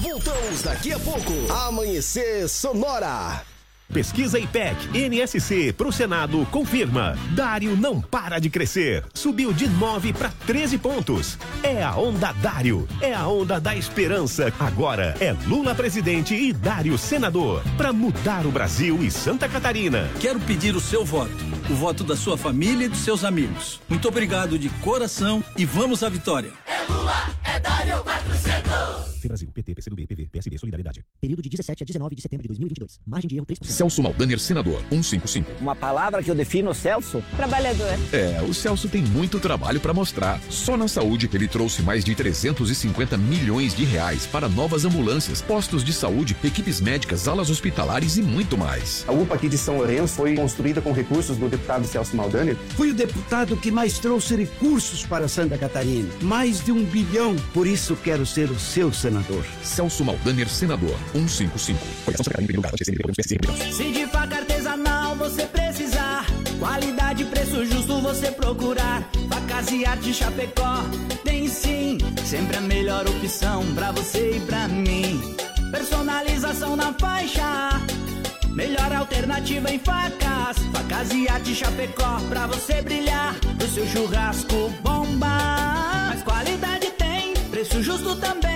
Voltamos daqui a pouco. Amanhecer Sonora. Pesquisa IPEC NSC para o Senado confirma. Dário não para de crescer. Subiu de 9 para 13 pontos. É a onda Dário. É a onda da esperança. Agora é Lula presidente e Dário senador. Para mudar o Brasil e Santa Catarina. Quero pedir o seu voto. O voto da sua família e dos seus amigos. Muito obrigado de coração e vamos à vitória. É Lula, é Dário 400. Brasil, PT, PCdoB, PV, PSB, Solidariedade. Período de 17 a 19 de setembro de 2022. Margem de erro 3%. Celso Maldaner, senador, 155. Uma palavra que eu defino Celso? Trabalhador. É, o Celso tem muito trabalho para mostrar. Só na saúde ele trouxe mais de 350 milhões de reais para novas ambulâncias, postos de saúde, equipes médicas, alas hospitalares e muito mais. A UPA aqui de São Lourenço foi construída com recursos do deputado Celso Maldaner. Fui o deputado que mais trouxe recursos para Santa Catarina. Mais de um bilhão. Por isso quero ser o seu senador senador. Celso Maldaner, senador, 155. Se de faca artesanal você precisar, qualidade e preço justo você procurar. Facas e arte Chapecó, tem sim, sempre a melhor opção pra você e pra mim. Personalização na faixa. Melhor alternativa em facas, facas e arte Chapecó pra você brilhar, pro seu churrasco bomba. Mas qualidade tem, preço justo também.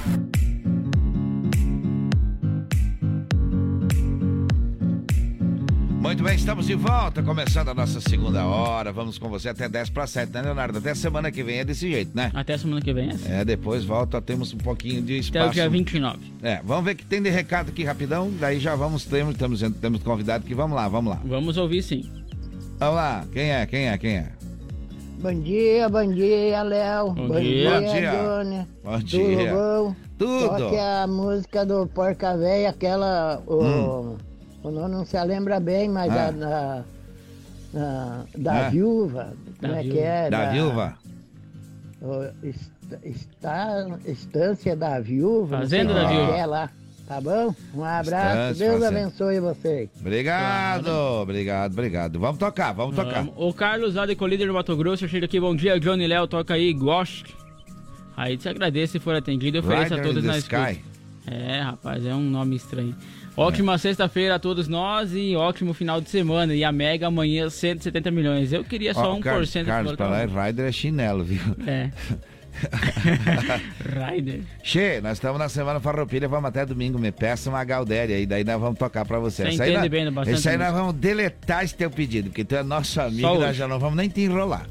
Muito bem, estamos de volta, começando a nossa segunda hora. Vamos com você até 10 para 7, né, Leonardo? Até semana que vem é desse jeito, né? Até semana que vem é assim. É, depois volta, temos um pouquinho de espaço. Até o dia 29. É, vamos ver o que tem de recado aqui rapidão, daí já vamos, temos, temos, temos convidado que vamos lá, vamos lá. Vamos ouvir sim. Vamos lá, quem é, quem é, quem é? Bom dia, bom dia, Léo. Bom, bom dia, bom dia. Dona. Bom dia. Tudo bom? Tudo. Toque a música do Porca Véia, aquela... Hum o nome não se lembra bem, mas ah. da, da, da ah. viúva, como da é viúva. que é? Da, da viúva? está, estância da viúva. Fazenda da viúva. É lá. Tá bom? Um abraço, Estância, Deus abençoe vocês. Obrigado, obrigado, obrigado. Vamos tocar, vamos tocar. o Carlos lá de Colíder do Mato Grosso, chega aqui, bom dia, Johnny Léo, toca aí, goste. Aí te agradeço se for atendido, eu ofereço a todos na escuta. É, rapaz, é um nome estranho. Ótima sexta-feira a todos nós e ótimo final de semana. E a Mega amanhã 170 milhões. Eu queria só Ó, 1% Carlos, Carlos, pra lá, é Rider é chinelo, viu? É. <laughs> Rider. Che, nós estamos na semana farroupilha, vamos até domingo, me peça uma Galdéria e daí nós vamos tocar pra você. Você entende nós, bem bastante Esse aí nós vamos deletar esse teu pedido, porque tu é nosso amigo, nós já não vamos nem te enrolar.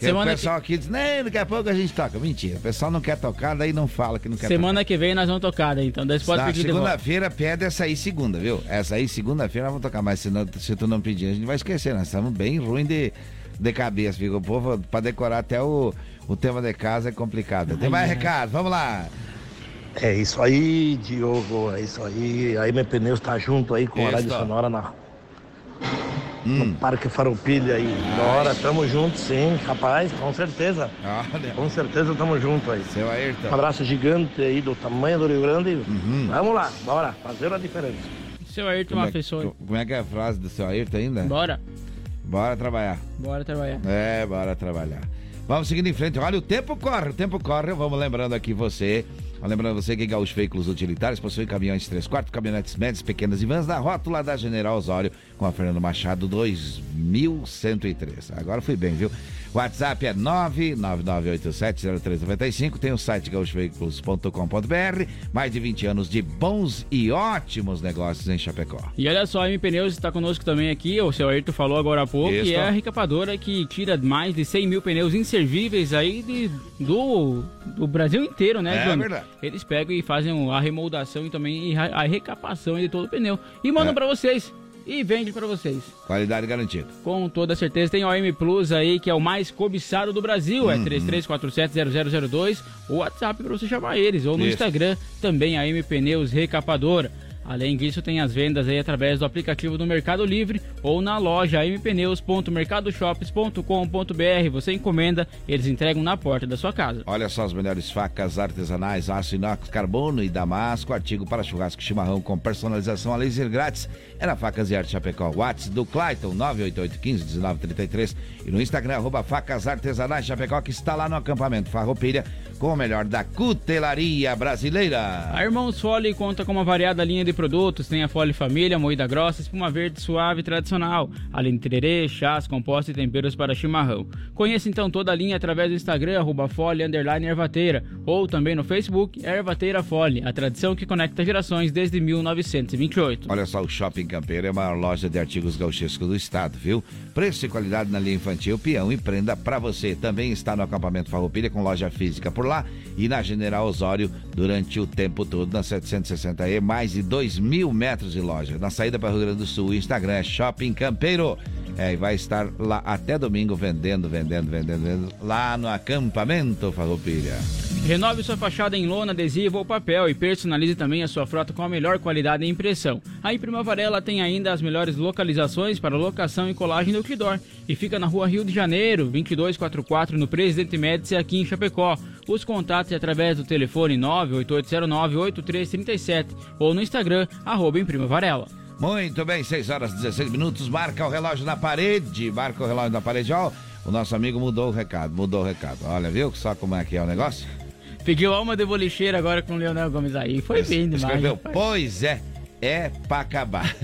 Semana o pessoal que... aqui diz, nem, daqui a pouco a gente toca. Mentira, o pessoal não quer tocar, daí não fala que não quer Semana tocar. que vem nós vamos tocar, daí, então daí você pode pedir Segunda-feira pede essa aí segunda, viu? Essa aí segunda-feira nós vamos tocar, mas se, não, se tu não pedir, a gente vai esquecer, nós estamos bem ruim de, de cabeça, viu? O povo, pra decorar até o, o tema de casa é complicado. Tem mais é. recado, vamos lá. É isso aí, Diogo, é isso aí. Aí meu pneu está junto aí com a Rádio Sonora na hum. no Parque Farroupilha aí. Da hora, tamo junto sim, rapaz, com certeza. Olha. Com certeza tamo junto aí. Seu Ayrton. Um abraço gigante aí do tamanho do Rio Grande. Uhum. Vamos lá, bora, fazer a diferença. Seu Ayrton, uma pessoa. Como é que é a frase do seu Ayrton ainda? Bora. Bora trabalhar. Bora trabalhar. É, bora trabalhar. Vamos seguindo em frente. Olha, o tempo corre, o tempo corre. Vamos lembrando aqui você Lembrando você que Gaúcho Veículos Utilitários possui caminhões 3 quartos, caminhonetes médias, pequenas e vans da rótula da General Osório com a Fernando Machado 2103. Agora fui bem, viu? WhatsApp é 999870395. Tem o site gaúchoveículos.com.br. Mais de 20 anos de bons e ótimos negócios em Chapecó. E olha só, a M Pneus está conosco também aqui. O seu Ayrton falou agora há pouco. Isso. que é a recapadora que tira mais de 100 mil pneus inservíveis aí de, do, do Brasil inteiro, né, É Johnny? verdade. Eles pegam e fazem a remoldação e também a recapação de todo o pneu. E mandam é. para vocês. e vende para vocês. Qualidade garantida. Com toda certeza. Tem o OM Plus aí, que é o mais cobiçado do Brasil. É uhum. É 33470002. O WhatsApp para você chamar eles. Ou no Isso. Instagram, também a M Pneus Recapadora. Além disso, tem as vendas aí através do aplicativo do Mercado Livre ou na loja mpneus.mercadoshops.com.br. Você encomenda, eles entregam na porta da sua casa. Olha só as melhores facas artesanais, aço inox, carbono e damasco, artigo para churrasco chimarrão com personalização a laser grátis. É na Facas e Arte Chapecó. WhatsApp do Clayton 988151933 e no Instagram arroba Facas Artesanais Chapecó que está lá no acampamento Farroupilha com o melhor da cutelaria brasileira. A Irmãos Fole conta com uma variada linha de produtos, tem a Fole Família, moída grossa, espuma verde suave tradicional, além de tererê, chás, compostos e temperos para chimarrão. Conheça então toda a linha através do Instagram, arroba Fole, underline Ervateira, ou também no Facebook, Ervateira Fole, a tradição que conecta gerações desde 1928. Olha só, o Shopping Campeiro é a maior loja de artigos gauchescos do estado, viu? Preço e qualidade na linha infantil, peão e prenda para você. Também está no acampamento Farroupilha com loja física por lá e na General Osório durante o tempo todo na 760E, mais de 2 mil metros de loja. Na saída para o Rio Grande do Sul, o Instagram é Shopping Campeiro. É, e vai estar lá até domingo vendendo, vendendo, vendendo, vendendo, lá no acampamento Farroupilha. Renove sua fachada em lona, adesivo ou papel e personalize também a sua frota com a melhor qualidade e impressão. A Imprima Varela tem ainda as melhores localizações para locação e colagem do Outdoor e fica na rua Rio de Janeiro, 2244, no Presidente Médici, aqui em Chapecó. Os contatos é através do telefone 98809-8337 ou no Instagram, arroba Imprima Varela. Muito bem, 6 horas 16 minutos, marca o relógio na parede, marca o relógio na parede, ó, o nosso amigo mudou o recado, mudou o recado. Olha, viu só como é que é o negócio? Pediu alma de bolicheira agora com o Leonel Gomes aí, foi bem demais. Escreveu, pois é, é pra acabar.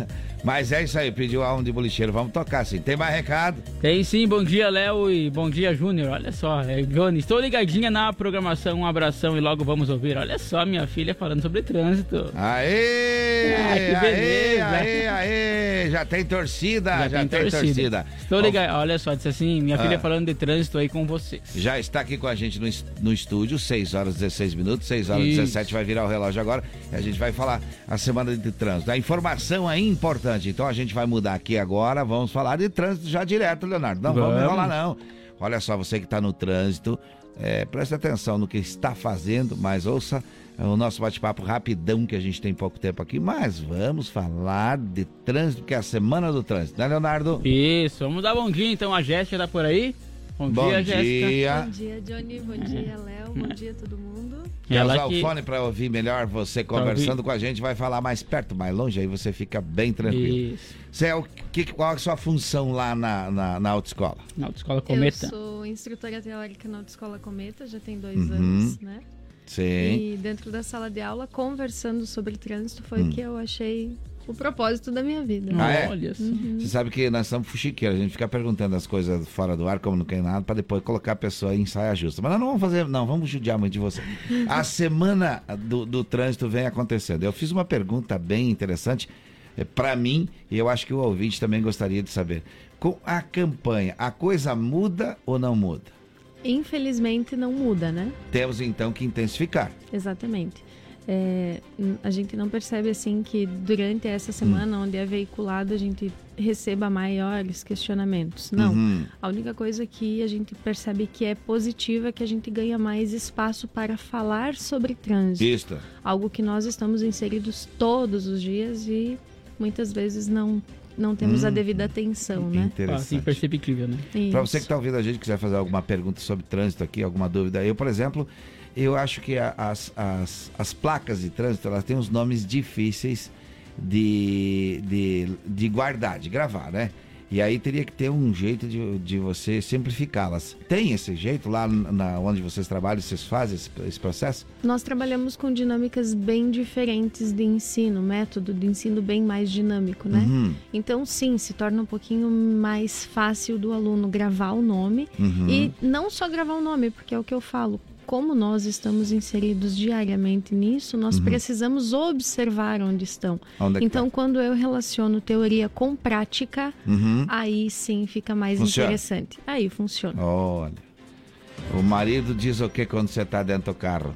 Mas é isso aí, pediu alma de bolicheiro. Vamos tocar sim. Tem mais recado? Tem sim. Bom dia, Léo e bom dia, Júnior. Olha só, é, Johnny, estou ligadinha na programação. Um abração e logo vamos ouvir. Olha só, minha filha falando sobre trânsito. Aê! Ah, que beleza! Aê, aê, aê! Já tem torcida, já, já tem, tem torcida. torcida. Estou ligado. Olha só, disse assim, minha ah. filha falando de trânsito aí com vocês. Já está aqui com a gente no, no estúdio, 6 horas 16 minutos, 6 horas Isso. 17 vai virar o relógio agora. E a gente vai falar a semana de trânsito. A informação é importante importante. Então a gente vai mudar aqui agora, vamos falar de trânsito já direto, Leonardo. Não vamos, vamos enrolar, não. Olha só, você que está no trânsito, é, preste atenção no que está fazendo, mas ouça o nosso bate-papo rapidão, que a gente tem pouco tempo aqui, mas vamos falar de trânsito, que é a semana do trânsito, né, Leonardo? Isso, vamos dar bom dia então, a Jéssica tá por aí? Bom, bom dia, Jéssica. Bom dia, Johnny, bom dia, Léo, bom dia todo mundo. Quer usar que... o fone para ouvir melhor você conversando com a gente, vai falar mais perto, mais longe, aí você fica bem tranquilo. Isso. Você é o, que, qual é a sua função lá na, na, na autoescola? Na autoescola Cometa. Eu sou instrutora teórica na autoescola Cometa, já tem dois uhum. anos, né? Sim. E dentro da sala de aula, conversando sobre trânsito, foi hum. que eu achei o propósito da minha vida. Ah, é? Olha uhum. Você sabe que nós somos fuxiqueiros, a gente fica perguntando as coisas fora do ar, como não tem nada, para depois colocar a pessoa em saia justa. Mas nós não vamos fazer, não, vamos judiar muito de você. A <laughs> semana do, do trânsito vem acontecendo. Eu fiz uma pergunta bem interessante é, para mim, e eu acho que o ouvinte também gostaria de saber. Com a campanha, a coisa muda ou não muda? Infelizmente não muda, né? Temos então que intensificar. Exatamente é, a gente não percebe assim que durante essa semana hum. onde é veiculado a gente receba maiores questionamentos. Não. Uhum. A única coisa que a gente percebe que é positiva é que a gente ganha mais espaço para falar sobre trânsito. Isso. Algo que nós estamos inseridos todos os dias e muitas vezes não não temos hum, a devida atenção, né? Interessante. Ah, perceptível, né? Para você que está ouvindo a gente quiser fazer alguma pergunta sobre trânsito aqui, alguma dúvida, eu, por exemplo, eu acho que as, as, as placas de trânsito elas têm uns nomes difíceis de, de, de guardar, de gravar, né? E aí teria que ter um jeito de, de você simplificá-las. Tem esse jeito lá na, onde vocês trabalham, vocês fazem esse, esse, processo? Nós trabalhamos com dinâmicas bem diferentes de ensino, método de ensino bem mais dinâmico, né? Uhum. Então, sim, se torna um pouquinho mais fácil do aluno gravar o nome. Uhum. E não só gravar o nome, porque é o que eu falo como nós estamos inseridos diariamente nisso, nós uhum. precisamos observar onde estão. Onde é então, tá? quando eu relaciono teoria com prática, uhum. aí sim fica mais funciona. interessante. Aí funciona. Olha. O marido diz o que quando você está dentro do carro?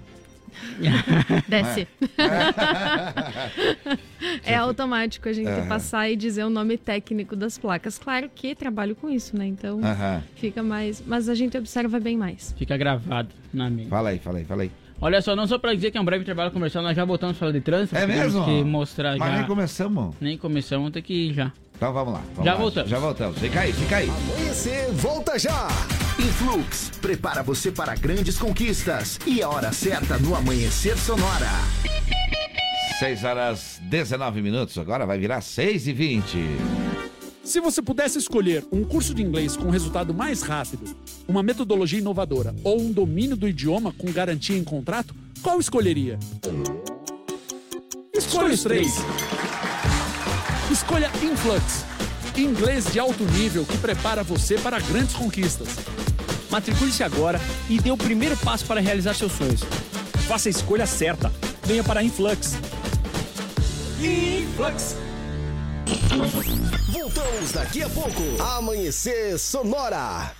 <laughs> Desce. <laughs> é automático a gente uhum. passar e dizer o nome técnico das placas. Claro que trabalho com isso, né? Então uhum. fica mais. Mas a gente observa bem mais. Fica gravado na mente. Fala aí, fala aí, fala aí. Olha só, não só para dizer que é um breve trabalho comercial, nós já voltamos a falar de trânsito. É mesmo? Que mostrar Mas já... nem começamos. Nem começamos, tem que ir já. Então vamos lá. Vamos já lá. voltamos. Já voltamos. Fica aí, fica aí. Amanhecer, volta já. Influx, prepara você para grandes conquistas. E a hora certa no Amanhecer Sonora. 6 horas 19 minutos, agora vai virar 6 e 20. Se você pudesse escolher um curso de inglês com resultado mais rápido, uma metodologia inovadora ou um domínio do idioma com garantia em contrato, qual escolheria? Escolha os três. Escolha Influx, inglês de alto nível que prepara você para grandes conquistas. Matricule-se agora e dê o primeiro passo para realizar seus sonhos. Faça a escolha certa. Venha para Influx. Influx. Voltamos daqui a pouco. Amanhecer Sonora.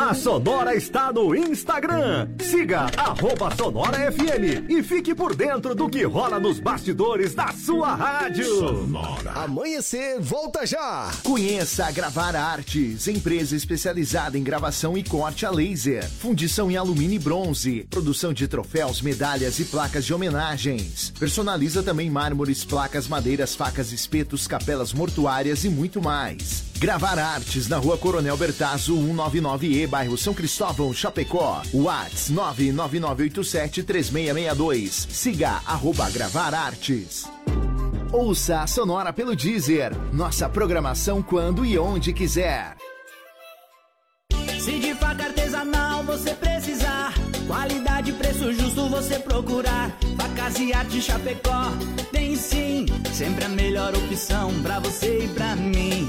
A Sonora está no Instagram. Siga arroba Sonora FM e fique por dentro do que rola nos bastidores da sua rádio. Sonora. Amanhecer, volta já. Conheça a Gravar Artes, empresa especializada em gravação e corte a laser, fundição em alumínio e bronze, produção de troféus, medalhas e placas de homenagens. Personaliza também mármores, placas, madeiras, facas, espetos, capelas mortuárias e muito mais. Gravar Artes na rua Coronel Bertazzo, 199E, bairro São Cristóvão, Chapecó. Whats 999873662. Siga arroba Gravar Artes. Ouça a Sonora pelo Deezer. Nossa programação quando e onde quiser. Se de faca artesanal você precisar, qualidade e preço justo você procurar. Facas e arte Chapecó, tem sim, sempre a melhor opção pra você e pra mim.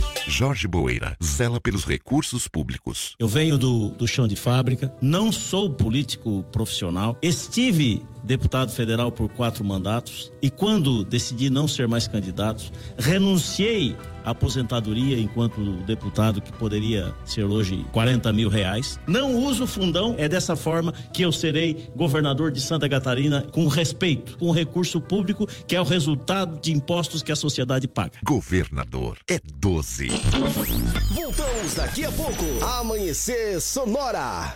Jorge Boeira zela pelos recursos públicos. Eu venho do, do chão de fábrica, não sou político profissional, estive deputado federal por quatro mandatos e quando decidi não ser mais candidato, renunciei à aposentadoria enquanto deputado que poderia ser hoje 40 mil reais. Não uso fundão, é dessa forma que eu serei governador de Santa Catarina com respeito, com recurso público que é o resultado de impostos que a sociedade paga. Governador é 12. Voltamos daqui a pouco. Amanhecer Sonora.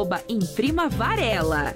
Imprima Varela.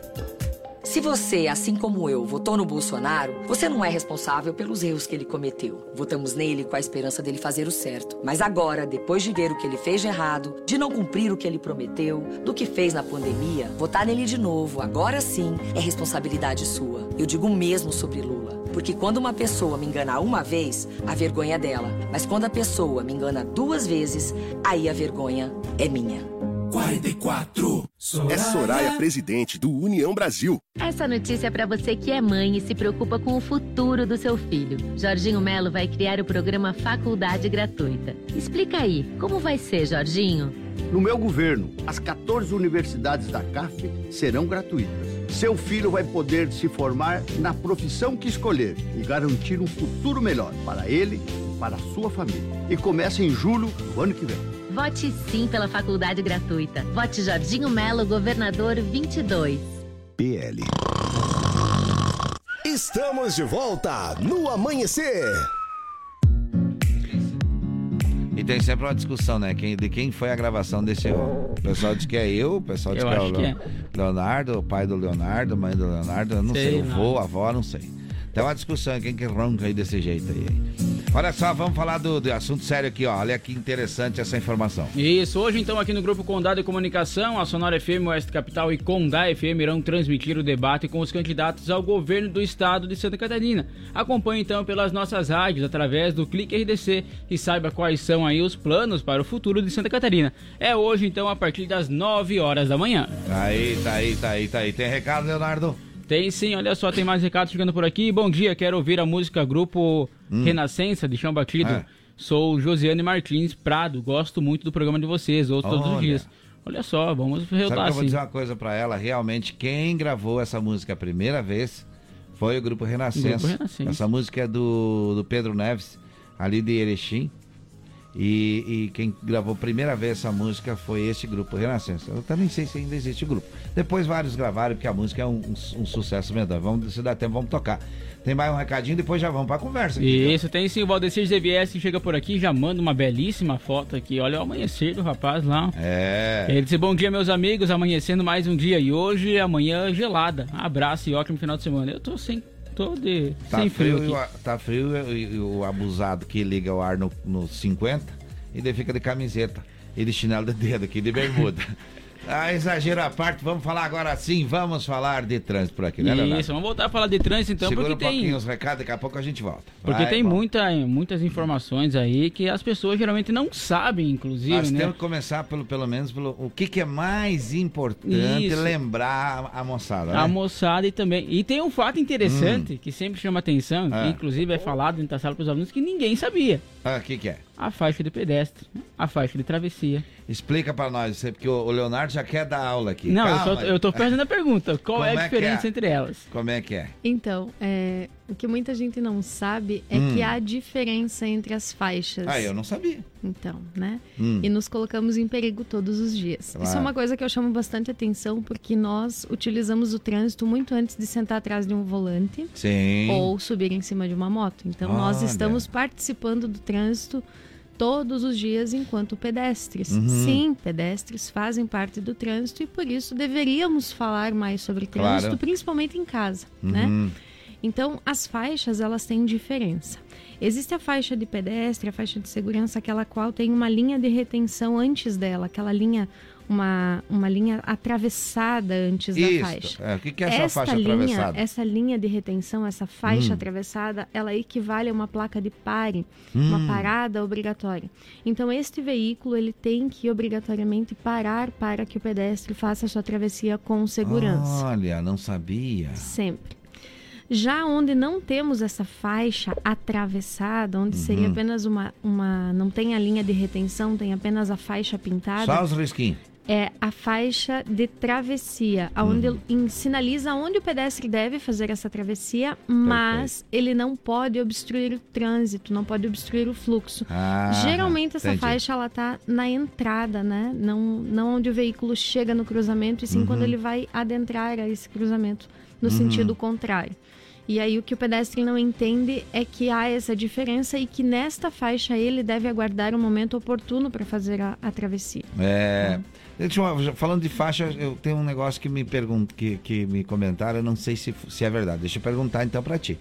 Se você, assim como eu, votou no Bolsonaro, você não é responsável pelos erros que ele cometeu. Votamos nele com a esperança dele fazer o certo. Mas agora, depois de ver o que ele fez de errado, de não cumprir o que ele prometeu, do que fez na pandemia, votar nele de novo, agora sim, é responsabilidade sua. Eu digo mesmo sobre Lula. Porque quando uma pessoa me engana uma vez, a vergonha é dela. Mas quando a pessoa me engana duas vezes, aí a vergonha é minha. 44. Soraya. É Soraya, presidente do União Brasil. Essa notícia é para você que é mãe e se preocupa com o futuro do seu filho. Jorginho Melo vai criar o programa Faculdade Gratuita. Explica aí, como vai ser, Jorginho? No meu governo, as 14 universidades da CAF serão gratuitas. Seu filho vai poder se formar na profissão que escolher e garantir um futuro melhor para ele e para a sua família. E começa em julho do ano que vem. Vote sim pela faculdade gratuita. Vote Jorginho Melo, governador 22. PL. Estamos de volta no amanhecer. E tem sempre uma discussão, né? Quem, de quem foi a gravação desse O pessoal diz que é eu, o pessoal diz Eu que é o é. Leonardo, o pai do Leonardo, mãe do Leonardo, eu não sei, Sei, o não. vô, a avó, não sei. Tem uma discussão, quem que ronca aí desse jeito aí. Olha só, vamos falar do, do assunto sério aqui, ó. Olha que interessante essa informação. Isso, hoje então aqui no Grupo Condado de Comunicação, a Sonora FM, Oeste Capital e Condá FM irão transmitir o debate com os candidatos ao governo do estado de Santa Catarina. Acompanhe então pelas nossas rádios, através do Clique RDC e saiba quais são aí os planos para o futuro de Santa Catarina. É hoje então a partir das 9 horas da manhã. Tá aí, tá aí, tá aí, tá aí. Tem recado, Leonardo? Tem sim, olha só, tem mais recados chegando por aqui. Bom dia, quero ouvir a música Grupo Renascença de Chão Batido. É. Sou Josiane Martins Prado, gosto muito do programa de vocês, ouço todos os dias. Olha só, vamos que resultar eu vou assim. dizer uma coisa pra ela? Realmente, quem gravou essa música a primeira vez foi o Grupo Renascença. Grupo Renascença. Essa música é do, do Pedro Neves, ali de Erechim. E, e quem gravou a primeira vez essa música foi esse Grupo Renascença. Eu também sei se ainda existe o grupo. Depois vários gravaram, porque a música é um, um- um sucesso medonho. Vamos, se dá tempo, vamos tocar. Tem mais um recadinho, depois já vamos pra conversa. aqui, Isso, tem sim, o Valdecir que chega por aqui, já manda uma belíssima foto aqui. Olha o amanhecer do rapaz lá. É. Ele disse, bom dia meus amigos, amanhecendo mais um dia. E hoje, amanhã, gelada. Abraço e ótimo final de semana. Eu tô sem, tô de, Tá sem frio, frio, o- tá frio e, e o abusado que liga o ar no, no 50 e daí fica de camiseta e de chinelo de dedo aqui, de bermuda. <laughs> ah, exagero à parte, vamos falar agora sim, vamos falar de trânsito por aqui, né, Leonardo? Isso, vamos voltar a falar de trânsito então, Segura porque um tem... pouquinho os recados, daqui a pouco a gente volta. Porque Vai, tem vamos. muita, muitas informações aí que as pessoas geralmente não sabem, inclusive, Nós né? temos que começar pelo, pelo menos pelo o que, que é mais importante Isso. lembrar a, a moçada, né? A moçada e também. E tem um fato interessante Hum. que sempre chama atenção, É. que inclusive é falado dentro da sala para os alunos, que ninguém sabia. Ah, o que, que é? A faixa de pedestre, a faixa de travessia. Explica pra nós, porque o Leonardo já quer dar aula aqui. Não, eu, Calma eu tô fazendo a pergunta: qual Como é a é que diferença é? entre elas? Como é que é? Então, é, o que muita gente não sabe é Hum. que há diferença entre as faixas. Ah, eu não sabia. Então, né? Hum. E nos colocamos em perigo todos os dias. Isso é Claro. uma coisa que eu chamo bastante atenção porque nós utilizamos o trânsito muito antes de sentar atrás de um volante Sim. ou subir em cima de uma moto. Então, nós Olha. estamos participando do trânsito todos os dias enquanto pedestres. Uhum. Sim, pedestres fazem parte do trânsito e por isso deveríamos falar mais sobre trânsito, Claro. principalmente em casa, né? Uhum. Então, as faixas, elas têm diferença. Existe a faixa de pedestre, a faixa de segurança, aquela qual tem uma linha de retenção antes dela, aquela linha, uma, uma linha atravessada antes da Isso. faixa. É, o que, que é essa Esta faixa linha, atravessada? Essa linha de retenção, essa faixa Hum. atravessada, ela equivale a uma placa de pare, uma Hum. parada obrigatória. Então, este veículo, ele tem que obrigatoriamente parar para que o pedestre faça a sua travessia com segurança. Olha, não sabia. Sempre. Já onde não temos essa faixa atravessada, onde seria Uhum. apenas uma, uma. não tem a linha de retenção, tem apenas a faixa pintada. Só os risquinhos. É a faixa de travessia, onde Uhum. sinaliza onde o pedestre deve fazer essa travessia, mas ele não pode obstruir o trânsito, não pode obstruir o fluxo. Ah, Geralmente essa entendi. faixa ela tá na entrada, né? Não, não onde o veículo chega no cruzamento, e sim Uhum. quando ele vai adentrar a esse cruzamento no Uhum. sentido contrário. E aí o que o pedestre não entende é que há essa diferença e que nesta faixa ele deve aguardar o momento oportuno para fazer a, a travessia. É. Deixa eu- falando de faixa, eu tenho um negócio que me pergunta, que, que me comentaram, eu não sei se, se é verdade. Deixa eu perguntar então pra ti.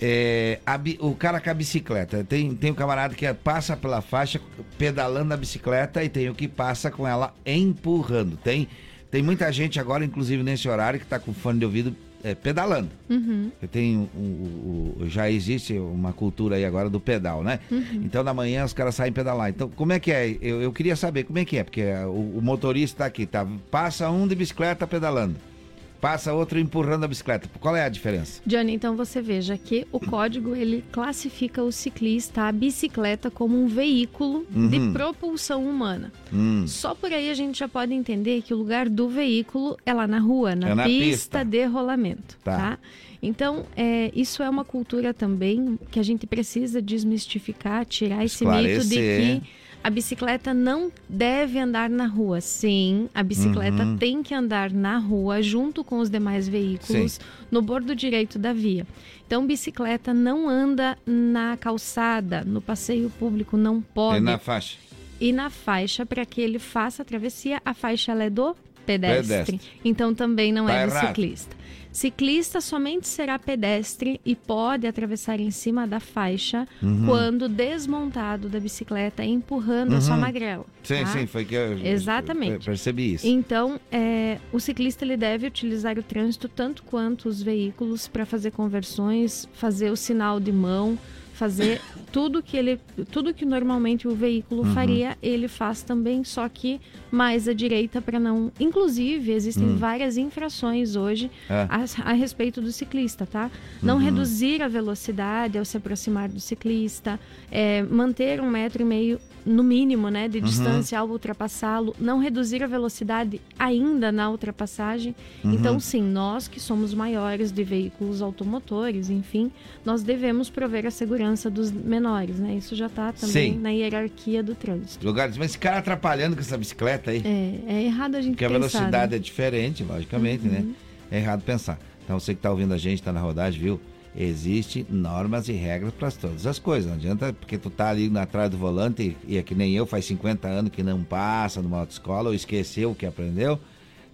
É, a o cara com a bicicleta, tem, tem o camarada que passa pela faixa pedalando a bicicleta e tem o que passa com ela empurrando. Tem, tem muita gente agora, inclusive nesse horário, que tá com fone de ouvido é, pedalando. Uhum. Tem um, já existe uma cultura aí agora do pedal, né? Uhum. Então na manhã os caras saem pedalar. Então como é que é? Eu, eu queria saber como é que é, porque o, o motorista tá aqui, tá? Passa um de bicicleta pedalando passa outro empurrando a bicicleta. Qual é a diferença? Johnny, então você veja que o código ele classifica o ciclista, a bicicleta, como um veículo Uhum. de propulsão humana. Hum. Só por aí a gente já pode entender que o lugar do veículo é lá na rua, na, É na pista, pista. de rolamento. Tá. Tá. Então, é, isso é uma cultura também que a gente precisa desmistificar, tirar esse mito de Esclarecer. que a bicicleta não deve andar na rua. Sim, a bicicleta Uhum. tem que andar na rua junto com os demais veículos Sim. no bordo direito da via. Então, bicicleta não anda na calçada, no passeio público, não pode. E na faixa. E na faixa, para que ele faça a travessia, a faixa é do pedestre. Pedestre. Então também não Tá é do errado. ciclista. Ciclista somente será pedestre e pode atravessar em cima da faixa Uhum. quando desmontado da bicicleta, empurrando a sua Uhum. magrela. Sim, tá? sim, foi que eu Exatamente. percebi isso. Então, é, o ciclista ele deve utilizar o trânsito tanto quanto os veículos para fazer conversões, fazer o sinal de mão, fazer tudo que ele, tudo que normalmente o veículo Uhum. faria, ele faz também, só que mais à direita para não. Inclusive, existem Hum. várias infrações hoje É. a, a respeito do ciclista, tá? Não Uhum. reduzir a velocidade ao se aproximar do ciclista, é, manter um metro e meio no mínimo, né, de Uhum. distância ao ultrapassá-lo, não reduzir a velocidade ainda na ultrapassagem. Uhum. Então, sim, nós que somos maiores de veículos automotores, enfim, nós devemos prover a segurança dos menores, né? Isso já está também Sim. na hierarquia do trânsito. Lugares, mas esse cara atrapalhando com essa bicicleta aí. É, é errado a gente Porque a pensar, velocidade né? é diferente, logicamente, né? Uhum. É errado pensar. Então você que está ouvindo a gente, está na rodagem, viu? Existem normas e regras para todas as coisas. Não adianta porque tu tá ali atrás do volante e, é que nem eu, faz 50 anos que não passa numa autoescola ou esqueceu o que aprendeu,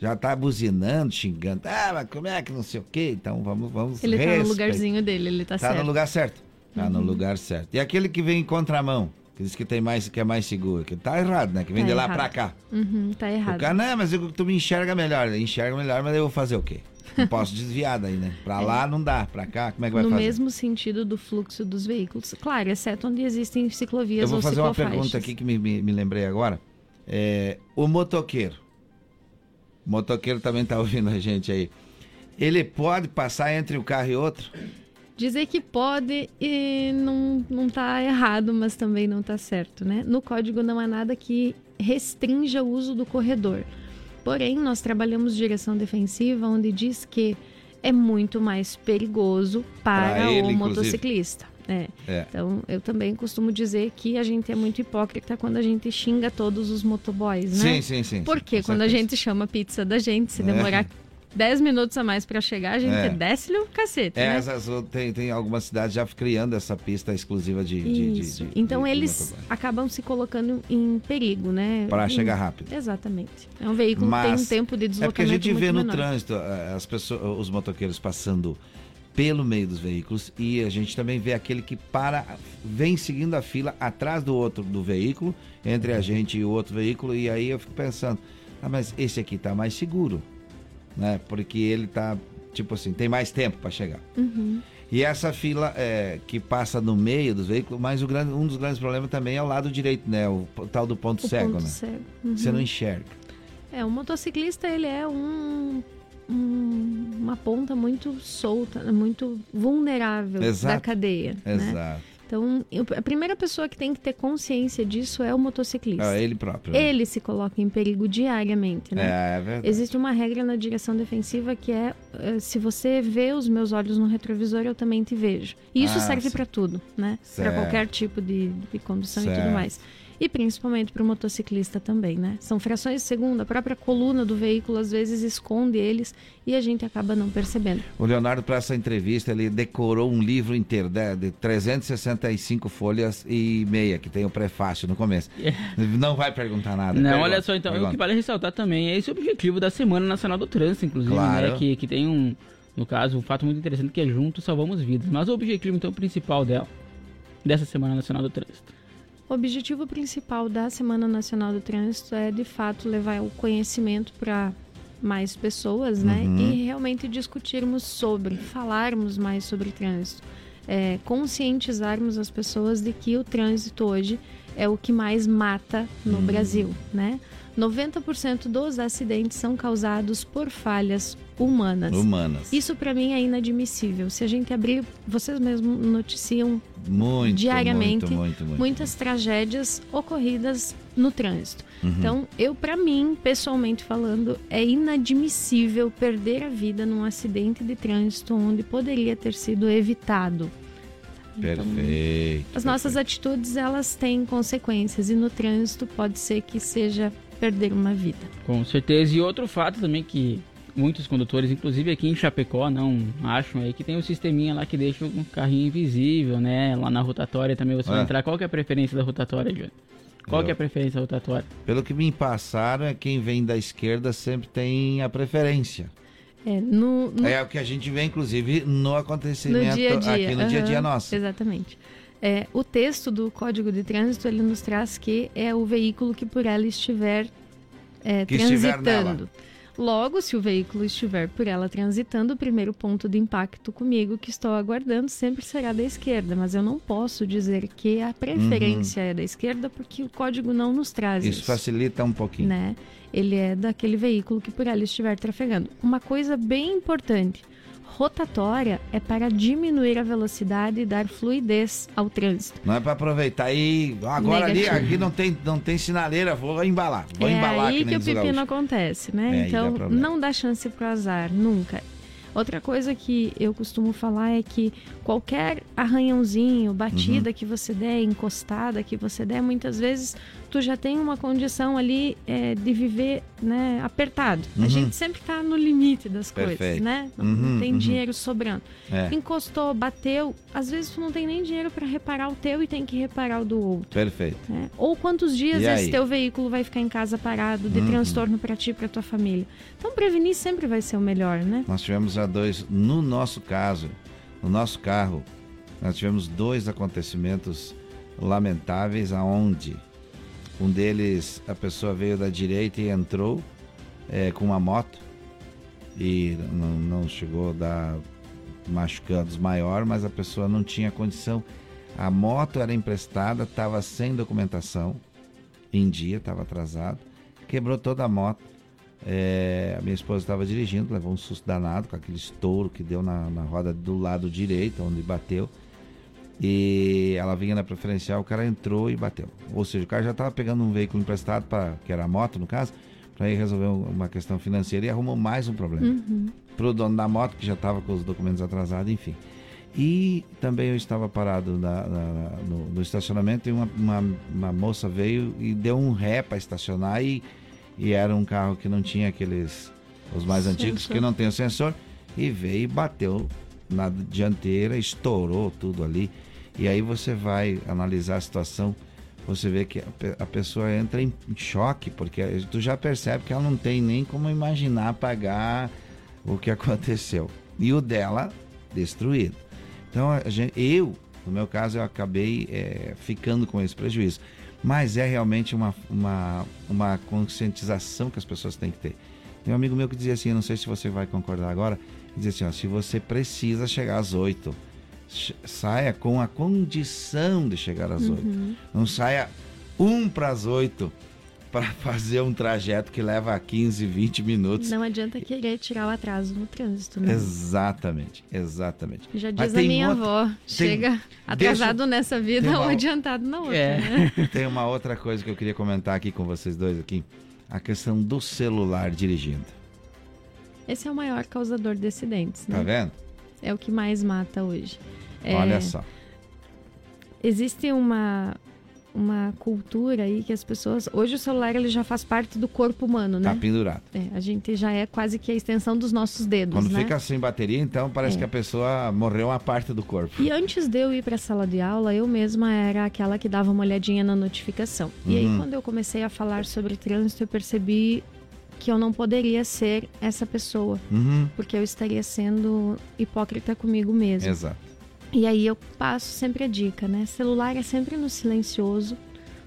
já tá buzinando, xingando. Ah, mas como é que não sei o quê? Então vamos, vamos Ele tá no lugarzinho dele, ele tá, Tá certo. no lugar certo. Tá no Uhum. lugar certo. E aquele que vem em contramão, que diz que tem mais, que é mais seguro, que tá errado, né? Que vem Tá de lá errado. pra cá. Uhum, tá errado. O cara, não, mas eu, tu me enxerga melhor. Enxerga melhor, mas eu vou fazer o quê? Não posso desviar daí, né? Pra lá não dá, pra cá, como é que vai no fazer? mesmo sentido do fluxo dos veículos. Claro, exceto onde existem ciclovias Eu vou ou fazer uma pergunta aqui que me, me, me lembrei agora. É, o motoqueiro. O motoqueiro também tá ouvindo a gente aí. Ele pode passar entre um carro e outro? Dizer que pode e não, não tá errado, mas também não tá certo, né? No código não há nada que restrinja o uso do corredor. Porém, nós trabalhamos direção defensiva, onde diz que é muito mais perigoso para ele, o motociclista. É. É. Então, eu também costumo dizer que a gente é muito hipócrita quando a gente xinga todos os motoboys, né? Sim, sim, sim, Porque quando a gente chama a pizza da gente, se É. demorar 10 minutos a mais para chegar, a gente É. desce-lhe o cacete, É, né? essas, tem, tem algumas cidades já criando essa pista exclusiva de. de- de- Isso. de- então de- de eles acabam se colocando em perigo, né? Em- chegar rápido. Exatamente. É um veículo que tem um tempo de É porque a deslocamento gente vê no menor. trânsito eh, as pessoas, os motoqueiros passando pelo meio dos veículos e a gente também vê aquele que para, vem seguindo a fila atrás do outro do veículo, entre a gente e o outro veículo, e aí eu fico pensando, ah, mas esse aqui tá mais seguro, né? Porque ele tá, tipo assim, tem mais tempo para chegar. Uhum. E essa fila é, que passa no meio dos veículos, mas o grande, um dos grandes problemas também é o lado direito, né? O, tal do ponto O cego, ponto né? cego. Você Uhum. não enxerga. É, o motociclista, ele é um, um- uma ponta muito solta, muito vulnerável Exato. da cadeia, né? Então, eu- a primeira pessoa que tem que ter consciência disso é o motociclista. É ele próprio. né? Ele se coloca em perigo diariamente, né? É, é verdade. Existe uma regra na direção defensiva que é eh, se você vê os meus olhos no retrovisor, eu também te vejo. E isso Ah, serve para tudo, né? Para qualquer tipo de, de condução e Certo. tudo mais. E principalmente para o motociclista também, né? São frações de segundo, a própria coluna do veículo às vezes esconde eles e a gente acaba não percebendo. O Leonardo, para essa entrevista, ele decorou um livro inteiro né, de 365 folhas e meia, que tem o prefácio no começo. Não vai perguntar nada. Não, Pergunta, olha só, então, o pergunta. que vale ressaltar também é esse objetivo da Semana Nacional do Trânsito, inclusive, Claro. né? Que, que tem um, no caso, um fato muito interessante que é juntos salvamos vidas. Mas o objetivo, então, principal dela, dessa Semana Nacional do Trânsito. O objetivo principal da Semana Nacional do Trânsito é, de fato, levar o conhecimento para mais pessoas, né? Uhum. E realmente discutirmos sobre, falarmos mais sobre trânsito. É, conscientizarmos as pessoas de que o trânsito hoje é o que mais mata no uhum. Brasil, né? 90% dos acidentes são causados por falhas humanas. Humanas. Isso para mim é inadmissível. Se a gente abrir, vocês mesmos noticiam muito, diariamente muito, muito, muitas tragédias ocorridas no trânsito. Uhum. Então, eu para mim, pessoalmente falando, é inadmissível perder a vida num acidente de trânsito onde poderia ter sido evitado. Então, perfeito. As perfeito. nossas atitudes elas têm consequências e no trânsito pode ser que seja perder uma vida. Com certeza. E outro fato também que muitos condutores, inclusive aqui em Chapecó, não acham aí que tem um sisteminha lá que deixa um carrinho invisível, né? Lá na rotatória também você é. vai entrar. Qual que é a preferência da rotatória, Júnior? Qual Eu, que é a preferência da rotatória? Pelo que me passaram, é quem vem da esquerda sempre tem a preferência. É, no, no... é o que a gente vê, inclusive, no acontecimento no dia -dia. aqui no uhum, dia a dia nosso. Exatamente. É, o texto do Código de Trânsito ele nos traz que é o veículo que por ela estiver é, transitando. Estiver Logo, se o veículo estiver por ela transitando, o primeiro ponto de impacto comigo que estou aguardando sempre será da esquerda, mas eu não posso dizer que a preferência uhum. é da esquerda porque o código não nos traz isso. Isso facilita um pouquinho. Né? Ele é daquele veículo que por ela estiver trafegando. Uma coisa bem importante, rotatória é para diminuir a velocidade e dar fluidez ao trânsito. Não é para aproveitar aí, agora ali, aqui não tem, não tem sinaleira, vou embalar, vou é embalar aí que, que o pepino acontece, né? É, então dá não dá chance para azar, nunca. Outra coisa que eu costumo falar é que qualquer arranhãozinho, batida uhum. que você der, encostada que você der, muitas vezes tu já tem uma condição ali é, de viver né, apertado. Uhum. A gente sempre está no limite das Perfeito. coisas, né? Não, uhum, não tem uhum. dinheiro sobrando. É. Encostou, bateu, às vezes tu não tem nem dinheiro para reparar o teu e tem que reparar o do outro. Perfeito. Né? Ou quantos dias esse teu veículo vai ficar em casa parado de uhum. transtorno para ti e para tua família. Então prevenir sempre vai ser o melhor, né? Nós tivemos a dois, no nosso caso, no nosso carro, nós tivemos dois acontecimentos lamentáveis aonde um deles, a pessoa veio da direita e entrou é, com uma moto e não, não chegou a dar machucados maior, mas a pessoa não tinha condição. A moto era emprestada, estava sem documentação, em dia, estava atrasado, quebrou toda a moto. É, a minha esposa estava dirigindo, levou um susto danado com aquele estouro que deu na, na roda do lado direito, onde bateu. E ela vinha na preferencial, o cara entrou e bateu. Ou seja, o cara já estava pegando um veículo emprestado, pra, que era a moto no caso, para ir resolver uma questão financeira e arrumou mais um problema. Uhum. Para o dono da moto, que já estava com os documentos atrasados, enfim. E também eu estava parado na, na, no, no, estacionamento e uma, uma, uma, moça veio e deu um ré para estacionar e, e era um carro que não tinha aqueles, os mais sensor. antigos, que não tem o sensor, e veio e bateu na dianteira, estourou tudo ali. E aí você vai analisar a situação, você vê que a, pessoa entra em choque, porque tu já percebe que ela não tem nem como imaginar pagar o que <laughs> aconteceu. E o dela, destruído. Então, gente, eu, no meu caso, eu acabei é, ficando com esse prejuízo. Mas é realmente uma, uma, uma conscientização que as pessoas têm que ter. Tem um amigo meu que dizia assim, não sei se você vai concordar agora, dizia assim, ó, se você precisa chegar às oito saia com a condição de chegar às oito. Uhum. Não saia um para as oito para <laughs> fazer um trajeto que leva 15, 20 minutos. Não adianta querer tirar o atraso no trânsito, né? Exatamente, exatamente. Já diz a minha outra, avó, tem, chega atrasado deixa, nessa vida uma, ou adiantado na outra. É. Né? <laughs> Tem uma outra coisa que eu queria comentar aqui com vocês dois aqui, a questão do celular dirigindo. Esse é o maior causador de acidentes, né? Tá vendo? É o que mais mata hoje. É, Olha só. Existe uma, uma cultura aí que as pessoas. Hoje o celular ele já faz parte do corpo humano, né? Tá pendurado. É, a gente já é quase que a extensão dos nossos dedos. Quando né? fica sem bateria, então parece é. que a pessoa morreu uma parte do corpo. E antes de eu ir para a sala de aula, eu mesma era aquela que dava uma olhadinha na notificação. E aí, uhum. quando eu comecei a falar sobre trânsito, eu percebi que eu não poderia ser essa pessoa, uhum. porque eu estaria sendo hipócrita comigo mesmo. Exato. E aí eu passo sempre a dica, né? Celular é sempre no silencioso,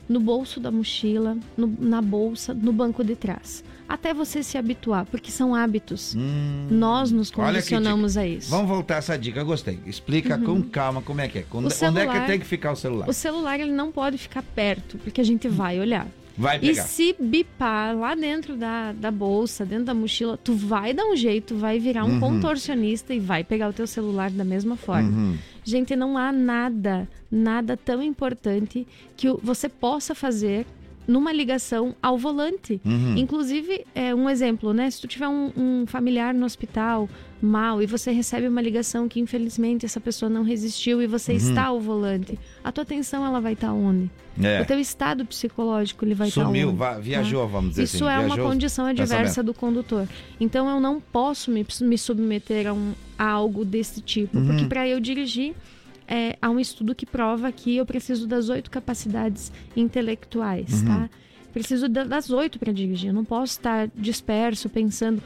no bolso da mochila, no, na bolsa, no banco de trás. Até você se habituar, porque são hábitos. Hum, Nós nos condicionamos a isso. Vamos voltar essa dica, gostei. Explica uhum. com calma como é que é. Onde, celular, onde é que tem que ficar o celular? O celular ele não pode ficar perto, porque a gente vai olhar. Vai pegar. E se bipar lá dentro da, da bolsa, dentro da mochila, tu vai dar um jeito, vai virar um uhum. contorcionista e vai pegar o teu celular da mesma forma. Uhum. Gente, não há nada, nada tão importante que você possa fazer numa ligação ao volante. Uhum. Inclusive, é um exemplo, né? Se tu tiver um, um, familiar no hospital mal e você recebe uma ligação que infelizmente essa pessoa não resistiu e você uhum. está ao volante, a tua atenção ela vai estar onde? É. O teu estado psicológico ele vai Sumiu, estar onde? viajou, tá? vamos dizer Isso assim. é uma condição adversa do condutor. Então eu não posso me, me submeter a, um, a algo desse tipo, uhum. porque para eu dirigir é, há um estudo que prova que eu preciso das oito capacidades intelectuais, uhum. tá? Preciso das oito para dirigir. Eu não posso estar disperso pensando.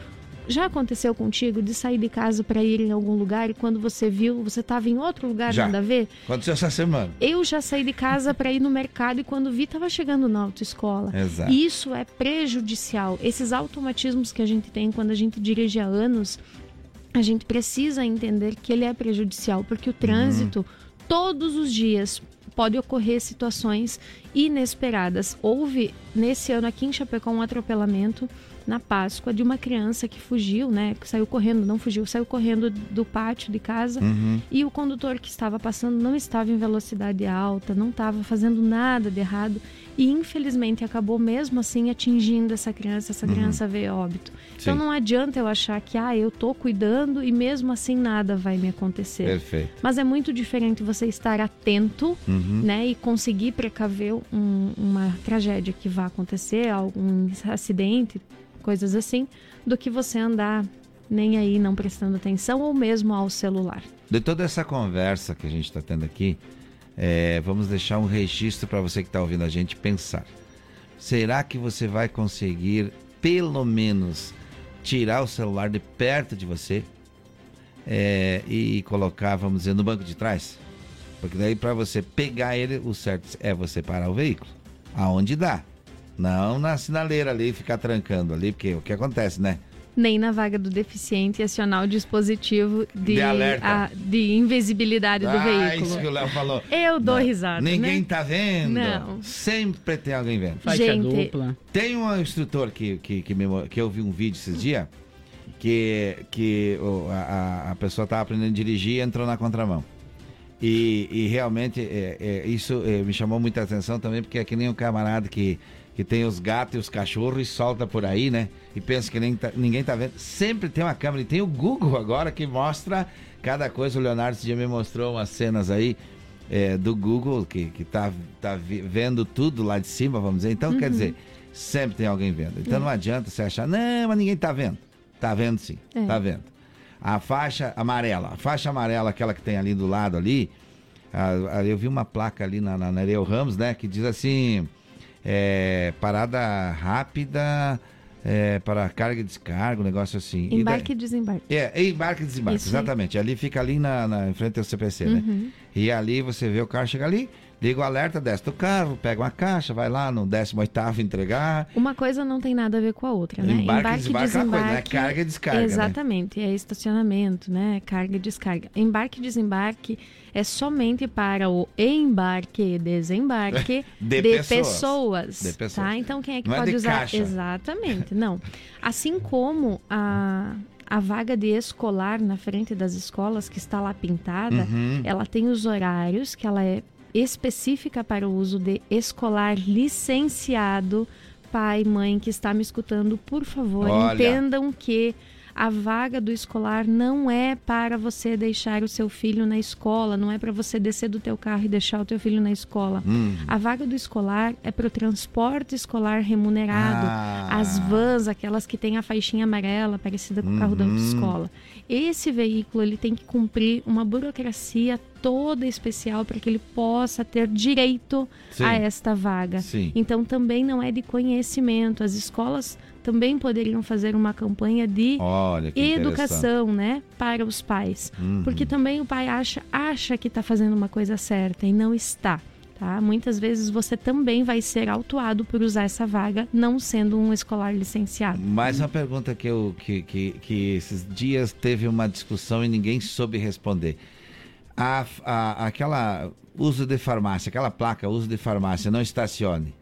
Já aconteceu contigo de sair de casa para ir em algum lugar e quando você viu, você estava em outro lugar, já. nada a ver? Aconteceu essa semana. Eu já saí de casa para ir no mercado e quando vi, estava chegando na autoescola. Exato. Isso é prejudicial. Esses automatismos que a gente tem quando a gente dirige há anos, a gente precisa entender que ele é prejudicial, porque o trânsito, uhum. todos os dias, pode ocorrer situações inesperadas. Houve, nesse ano aqui em Chapecó, um atropelamento na Páscoa de uma criança que fugiu, né? Que saiu correndo, não fugiu, saiu correndo do pátio de casa uhum. e o condutor que estava passando não estava em velocidade alta, não estava fazendo nada de errado e infelizmente acabou mesmo assim atingindo essa criança, essa uhum. criança veio a óbito. Então, Sim. Então não adianta eu achar que ah, eu tô cuidando e mesmo assim nada vai me acontecer. Perfeito. Mas é muito diferente você estar atento, uhum. né, e conseguir precaver um, uma tragédia que vá acontecer, algum acidente, coisas assim, do que você andar nem aí não prestando atenção ou mesmo ao celular. De toda essa conversa que a gente está tendo aqui, é, vamos deixar um registro para você que está ouvindo a gente pensar. Será que você vai conseguir, pelo menos, tirar o celular de perto de você é, e colocar, vamos dizer, no banco de trás? Porque daí, para você pegar ele, o certo é você parar o veículo, aonde dá. Não na sinaleira ali, ficar trancando ali, porque o que acontece, né? Nem na vaga do deficiente acionar o dispositivo de, de, a, de invisibilidade do ah, veículo. isso que o Léo falou. Eu dou Não. risada. Ninguém né? tá vendo. Não. Sempre tem alguém vendo. Faixa Gente, dupla. Tem um instrutor que, que, que, me, que eu vi um vídeo esses dias que, que a, a pessoa tava aprendendo a dirigir e entrou na contramão. E, e realmente é, é, isso é, me chamou muita atenção também, porque é que nem um camarada que que tem os gatos e os cachorros e solta por aí, né? E pensa que nem tá, ninguém tá vendo. Sempre tem uma câmera. E tem o Google agora que mostra cada coisa. O Leonardo esse dia me mostrou umas cenas aí é, do Google que, que tá, tá vendo tudo lá de cima, vamos dizer. Então, uhum. quer dizer, sempre tem alguém vendo. Então é. não adianta você achar, não, mas ninguém tá vendo. Tá vendo sim, é. tá vendo. A faixa amarela, a faixa amarela, aquela que tem ali do lado ali, a, a, eu vi uma placa ali na, na Nereu Ramos, né, que diz assim é, parada rápida é, para carga e descarga, um negócio assim. Embarque e desembarque. É, embarque e desembarque, Isso exatamente. Aí. Ali fica ali na, na, em frente ao CPC, né? uhum. né? E ali você vê o carro chegar ali, liga o alerta, desce do carro, pega uma caixa, vai lá no 18 entregar. Uma coisa não tem nada a ver com a outra, né? Embarque, embarque desembarque, desembarque é coisa, né? Carga e descarga. Né? Exatamente, né? é estacionamento, né? Carga e descarga. Embarque e desembarque é somente para o embarque e desembarque <laughs> de, de, pessoas. pessoas, de pessoas. Tá? Então quem é que não é pode é usar? Caixa. Exatamente, não. <laughs> Assim como a a vaga de escolar na frente das escolas que está lá pintada, uhum. ela tem os horários que ela é específica para o uso de escolar licenciado. Pai, mãe que está me escutando, por favor, Olha. entendam que a vaga do escolar não é para você deixar o seu filho na escola, não é para você descer do teu carro e deixar o teu filho na escola. Hum. A vaga do escolar é para o transporte escolar remunerado, ah. as vans, aquelas que têm a faixinha amarela parecida com o carro da uhum. autoescola. Esse veículo ele tem que cumprir uma burocracia toda especial para que ele possa ter direito Sim. a esta vaga. Sim. Então também não é de conhecimento. As escolas também poderiam fazer uma campanha de educação, né, para os pais, uhum. porque também o pai acha acha que está fazendo uma coisa certa e não está. Tá? Muitas vezes você também vai ser autuado por usar essa vaga, não sendo um escolar licenciado. Mais uma pergunta que, eu, que, que, que esses dias teve uma discussão e ninguém soube responder. A, a, aquela uso de farmácia, aquela placa uso de farmácia, não estacione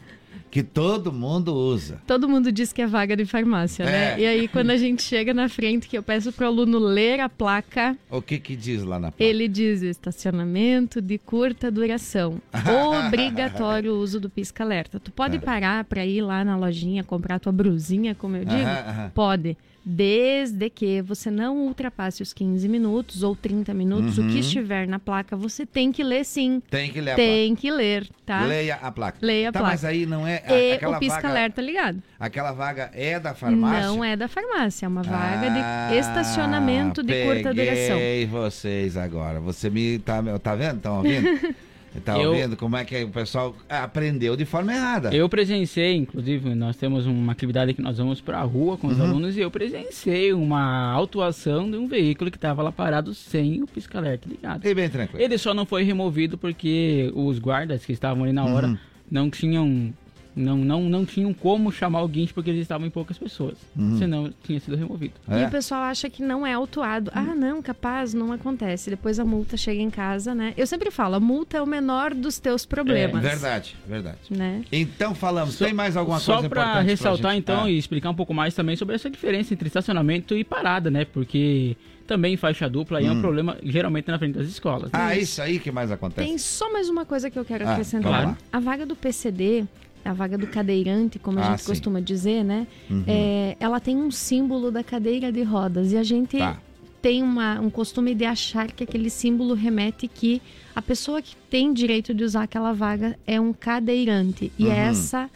que todo mundo usa. Todo mundo diz que é vaga de farmácia, né? é. né? E aí, quando a gente chega na frente, que eu peço para o aluno ler a placa. O que que diz lá na placa? Ele diz estacionamento de curta duração. <laughs> Obrigatório o uso do pisca-alerta. Tu pode parar para ir lá na lojinha comprar tua brusinha, como eu digo? Pode desde que você não ultrapasse os 15 minutos ou 30 minutos, uhum. o que estiver na placa, você tem que ler sim. Tem que ler Tem que ler, tá? Leia a placa. Leia a tá, placa. Mas aí não é a, e aquela o pisca-alerta ligado. Aquela vaga é da farmácia? Não é da farmácia, é uma vaga ah, de estacionamento de curta duração. Peguei vocês agora. Você me tá, tá vendo? Estão ouvindo? <laughs> Tá eu, ouvindo como é que o pessoal aprendeu de forma errada. Eu presenciei, inclusive, nós temos uma atividade que nós vamos para a rua com os uhum. alunos e eu presenciei uma autuação de um veículo que estava lá parado sem o pisca-alerta ligado. E bem tranquilo. Ele só não foi removido porque os guardas que estavam ali na hora uhum. não tinham não, não, não tinham como chamar o guincho porque eles estavam em poucas pessoas. Uhum. Senão tinha sido removido. É. E o pessoal acha que não é autuado. Ah, não, capaz, não acontece. Depois a multa chega em casa, né? Eu sempre falo, a multa é o menor dos teus problemas. É, verdade, verdade. Né? Então falamos, só, tem mais alguma coisa importante? Só para ressaltar então ah. e explicar um pouco mais também sobre essa diferença entre estacionamento e parada, né? Porque também faixa dupla hum. e é um hum. problema geralmente na frente das escolas. Ah, isso aí que mais acontece. Tem só mais uma coisa que eu quero ah, acrescentar. A vaga do PCD, a vaga do cadeirante, como a ah, gente sim. costuma dizer, né? Uhum. É, ela tem um símbolo da cadeira de rodas e a gente tá. tem uma, um costume de achar que aquele símbolo remete que a pessoa que tem direito de usar aquela vaga é um cadeirante e uhum. essa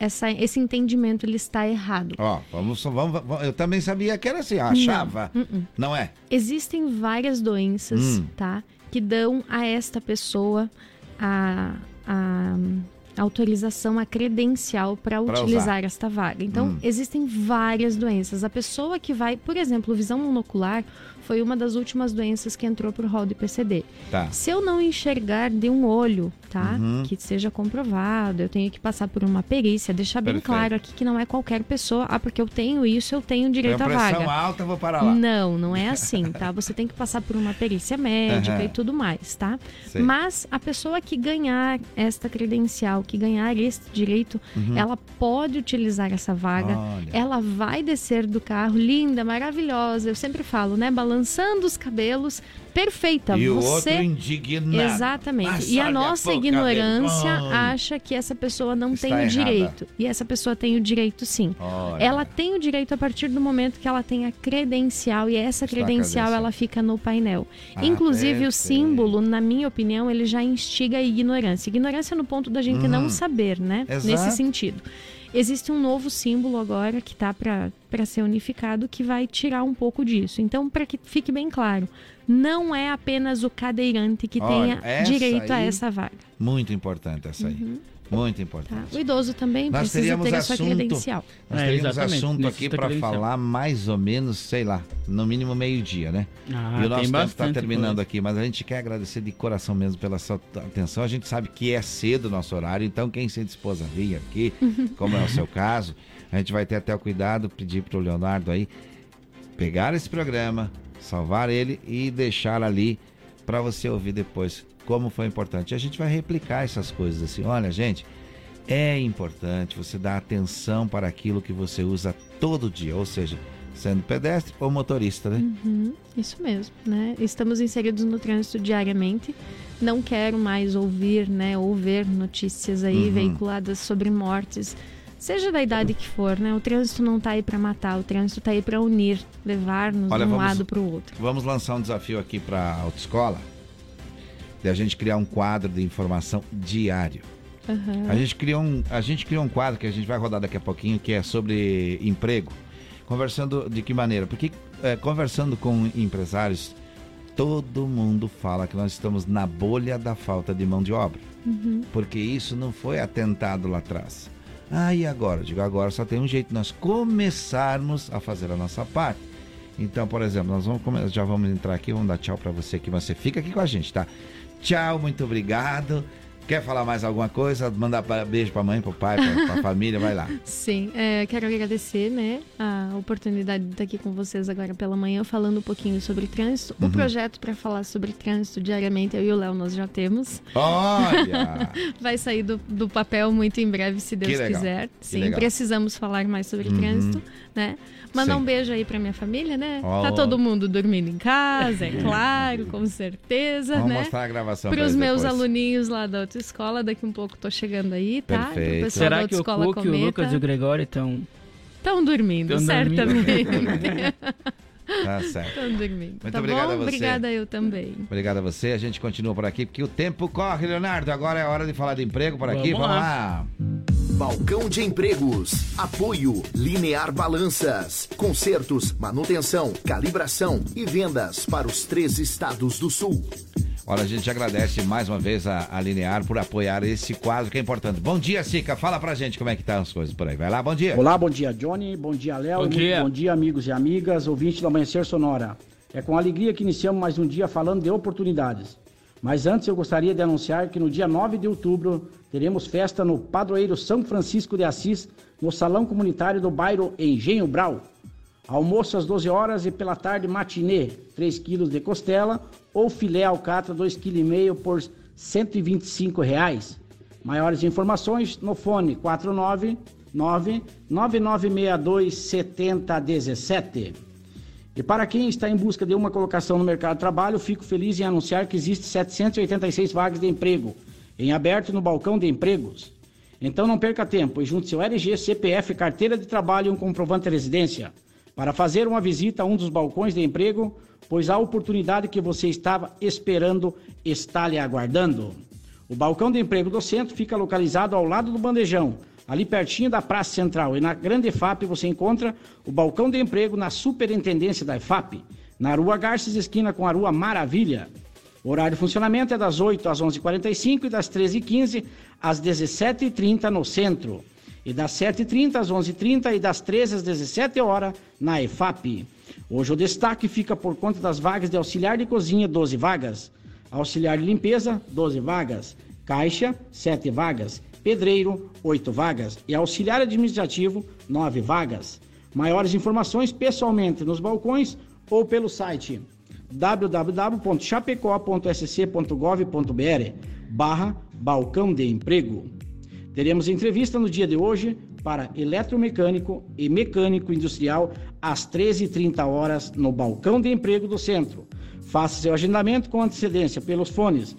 essa, esse entendimento ele está errado. Ó, vamos, vamos, vamos, eu também sabia que era assim, achava. Não, uh -uh. não é? Existem várias doenças, hum. tá? Que dão a esta pessoa a, a autorização, a credencial para utilizar usar. esta vaga. Então, hum. existem várias doenças. A pessoa que vai, por exemplo, visão monocular, foi uma das últimas doenças que entrou para o rol do PCD. Tá. Se eu não enxergar de um olho, tá? Uhum. Que seja comprovado, eu tenho que passar por uma perícia, deixar bem Perfeito. claro aqui que não é qualquer pessoa, ah, porque eu tenho isso, eu tenho direito à vaga. alta, vou para lá. Não, não é assim, tá? Você tem que passar por uma perícia médica uhum. e tudo mais, tá? Sim. Mas a pessoa que ganhar esta credencial, que ganhar este direito, uhum. ela pode utilizar essa vaga. Olha. Ela vai descer do carro, linda, maravilhosa. Eu sempre falo, né? Balançando balançando os cabelos, perfeita. E Você... o outro indignado. Exatamente. Mas e a nossa ignorância acha que essa pessoa não Está tem o direito. E essa pessoa tem o direito sim. Olha. Ela tem o direito a partir do momento que ela tem a credencial e essa credencial, ela fica no painel. Ah, Inclusive perfeito. o símbolo, na minha opinião, ele já instiga a ignorância. Ignorância no ponto da gente não saber, né? Exato. Nesse sentido. Existe um novo símbolo agora que está para ser unificado que vai tirar um pouco disso. Então, para que fique bem claro, não é apenas o cadeirante que Olha, tenha direito aí, a essa vaga. Muito importante essa aí. Uhum. Muito importante. Tá. O idoso também nós precisa ter a sua credencial. Nós é, teríamos assunto aqui para falar mais ou menos, sei lá, no mínimo meio-dia, né? Ah, e o nosso tempo está terminando coisa. aqui, mas a gente quer agradecer de coração mesmo pela sua atenção. A gente sabe que é cedo o nosso horário, então quem se dispôs a vir aqui, <laughs> como é o seu caso, a gente vai ter até o cuidado, pedir para o Leonardo aí pegar esse programa, salvar ele e deixar ali para você ouvir depois como foi importante. A gente vai replicar essas coisas assim. Olha, gente, é importante você dar atenção para aquilo que você usa todo dia, ou seja, sendo pedestre ou motorista, né? Uhum, isso mesmo, né? Estamos inseridos no trânsito diariamente. Não quero mais ouvir, né, ou ver notícias aí uhum. veiculadas sobre mortes, seja da idade que for, né? O trânsito não está aí para matar, o trânsito está aí para unir, levar-nos de um vamos, lado para o outro. Vamos lançar um desafio aqui para a autoescola de a gente criar um quadro de informação diário. Uhum. A, gente criou um, a gente criou um quadro que a gente vai rodar daqui a pouquinho, que é sobre emprego. Conversando de que maneira? Porque é, conversando com empresários, todo mundo fala que nós estamos na bolha da falta de mão de obra. Uhum. Porque isso não foi atentado lá atrás. Ah, e agora? Digo, agora só tem um jeito, nós começarmos a fazer a nossa parte. Então, por exemplo, nós vamos já vamos entrar aqui, vamos dar tchau para você aqui, mas você fica aqui com a gente, tá? Tchau, muito obrigado. Quer falar mais alguma coisa? Mandar beijo pra mãe, pro pai, pra, pra <laughs> família, vai lá. Sim, é, quero agradecer, né, a oportunidade de estar aqui com vocês agora pela manhã, falando um pouquinho sobre trânsito. Uhum. O projeto para falar sobre trânsito diariamente, eu e o Léo, nós já temos. Olha! <laughs> vai sair do, do papel muito em breve, se Deus quiser. Sim, precisamos falar mais sobre uhum. trânsito, né? Mandar um beijo aí pra minha família, né? Oh. Tá todo mundo dormindo em casa, é <laughs> claro, com certeza, Vamos né? mostrar a gravação Para os meus depois. aluninhos lá da autoescola, daqui um pouco tô chegando aí, tá? Perfeito. Será que o Cook, o Lucas e o Gregório estão... Estão dormindo, tão certamente. Dormindo. <laughs> Tá certo. Estão dormindo. Muito tá obrigado bom? a você. Obrigada eu também. Obrigado a você. A gente continua por aqui, porque o tempo corre, Leonardo. Agora é hora de falar de emprego por aqui. Vamos, Vamos lá. lá. Balcão de Empregos. Apoio Linear Balanças. Consertos, manutenção, calibração e vendas para os três estados do sul. Olha, a gente agradece mais uma vez a, a, Linear por apoiar esse quadro que é importante. Bom dia, Sica. Fala pra gente como é que tá as coisas por aí. Vai lá, bom dia. Olá, bom dia, Johnny. Bom dia, Léo. Bom dia. Bom dia, amigos e amigas, ouvintes do Amanhecer Sonora. É com alegria que iniciamos mais um dia falando de oportunidades. Mas antes eu gostaria de anunciar que no dia 9 de outubro teremos festa no Padroeiro São Francisco de Assis, no Salão Comunitário do bairro Engenho Brau. Almoço às 12 horas e pela tarde matinê, 3 quilos de costela ou filé alcatra 2,5 kg por 125 reais. Maiores informações no fone 499 9962 7017. E para quem está em busca de uma colocação no mercado de trabalho, fico feliz em anunciar que existem 786 vagas de emprego em aberto no balcão de empregos. Então não perca tempo e junte seu RG, CPF, carteira de trabalho e um comprovante de residência para fazer uma visita a um dos balcões de emprego, pois a oportunidade que você estava esperando está lhe aguardando. O balcão de emprego do centro fica localizado ao lado do bandejão, ali pertinho da Praça Central. E na Grande EFAP você encontra o balcão de emprego na Superintendência da EFAP, na Rua Garces, esquina com a Rua Maravilha. O horário de funcionamento é das 8 às 11h45 e das 13h15 às 17h30 no centro. E das 7h30 às 11h30 e das 13 às 17 horas na EFAP. Hoje o destaque fica por conta das vagas de auxiliar de cozinha, 12 vagas. Auxiliar de limpeza, 12 vagas. Caixa, 7 vagas. Pedreiro, 8 vagas. E auxiliar administrativo, 9 vagas. Maiores informações pessoalmente nos balcões ou pelo site www.chapecó.sc.gov.br barra balcão de emprego. Teremos entrevista no dia de hoje para eletromecânico e mecânico industrial às 13h30 horas no balcão de emprego do centro. Faça seu agendamento com antecedência pelos fones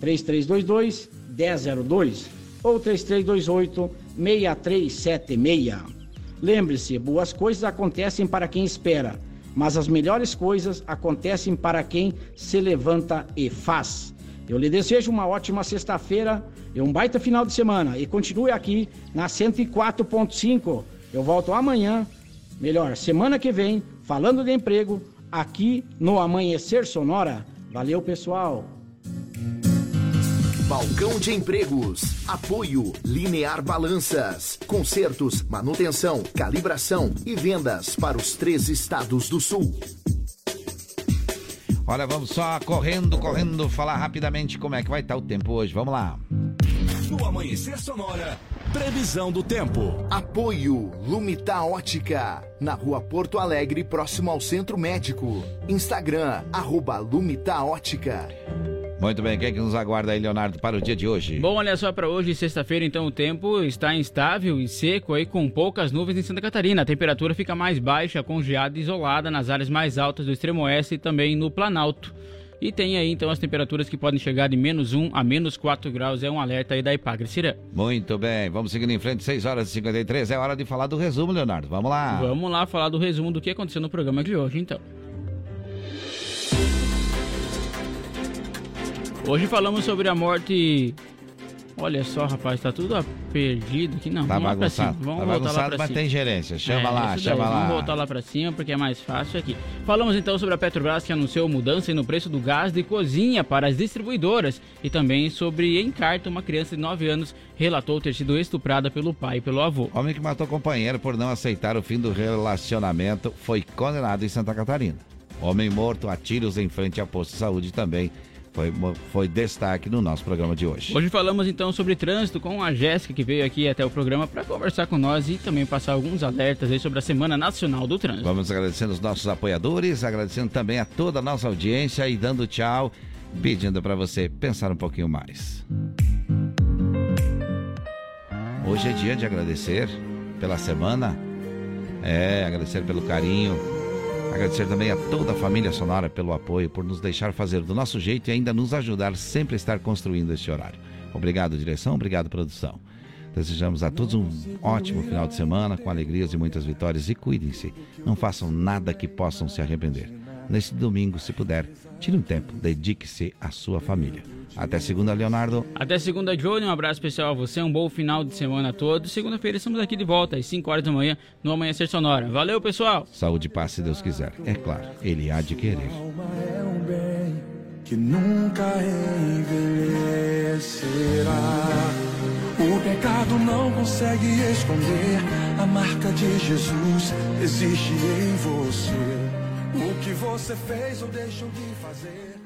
3322 1002 ou 3328 6376. Lembre-se, boas coisas acontecem para quem espera mas as melhores coisas acontecem para quem se levanta e faz. Eu lhe desejo uma ótima sexta-feira e um baita final de semana. E continue aqui na 104.5. Eu volto amanhã, melhor, semana que vem, falando de emprego, aqui no Amanhecer Sonora. Valeu, pessoal! Balcão de Empregos. Apoio Linear Balanças. Consertos, manutenção, calibração e vendas para os três estados do sul. Olha, vamos só correndo, correndo, falar rapidamente como é que vai estar o tempo hoje. Vamos lá. No Amanhecer Sonora, previsão do tempo. Apoio Lumita Ótica. Na rua Porto Alegre, próximo ao Centro Médico. Instagram, arroba Lumita Ótica. Muito bem, quem é que nos aguarda aí, Leonardo, para o dia de hoje? Bom, olha só, para hoje, sexta-feira, então, o tempo está instável e seco aí, com poucas nuvens em Santa Catarina. A temperatura fica mais baixa, congeada e isolada nas áreas mais altas do extremo oeste e também no Planalto. E tem aí, então, as temperaturas que podem chegar de menos 1 a menos 4 graus. É um alerta aí da Ipagre Cirã. Muito bem, vamos seguindo em frente, 6 horas e 53. É hora de falar do resumo, Leonardo. Vamos lá. Vamos lá falar do resumo do que aconteceu no programa de hoje, então. Hoje falamos sobre a morte. Olha só, rapaz, tá tudo perdido aqui. Não, tá vamos bagunçado. Lá pra cima. Vamos tá voltar bagunçado, lá pra mas cima. tem gerência. Chama é, lá, chama daí. lá. Vamos voltar lá pra cima porque é mais fácil aqui. Falamos então sobre a Petrobras que anunciou mudança no preço do gás de cozinha para as distribuidoras e também sobre Encarta, uma criança de 9 anos relatou ter sido estuprada pelo pai e pelo avô. Homem que matou companheiro por não aceitar o fim do relacionamento foi condenado em Santa Catarina. Homem morto a tiros em frente ao posto de saúde também foi, foi destaque no nosso programa de hoje. Hoje falamos então sobre trânsito com a Jéssica, que veio aqui até o programa para conversar com nós e também passar alguns alertas aí sobre a Semana Nacional do Trânsito. Vamos agradecendo os nossos apoiadores, agradecendo também a toda a nossa audiência e dando tchau, pedindo para você pensar um pouquinho mais. Hoje é dia de agradecer pela semana, é, agradecer pelo carinho, Agradecer também a toda a família Sonora pelo apoio, por nos deixar fazer do nosso jeito e ainda nos ajudar sempre a estar construindo este horário. Obrigado, direção, obrigado, produção. Desejamos a todos um ótimo final de semana, com alegrias e muitas vitórias. E cuidem-se, não façam nada que possam se arrepender. Neste domingo, se puder, tire um tempo, dedique-se à sua família. Até segunda, Leonardo. Até segunda, Johnny. Um abraço especial a você. Um bom final de semana a todos. Segunda-feira estamos aqui de volta, às 5 horas da manhã, no Amanhecer Sonora. Valeu, pessoal. Saúde e paz, se Deus quiser. É claro, Ele há de querer. É um bem que nunca envelhecerá. O pecado não consegue esconder. A marca de Jesus existe em você. O que você fez ou deixou de fazer.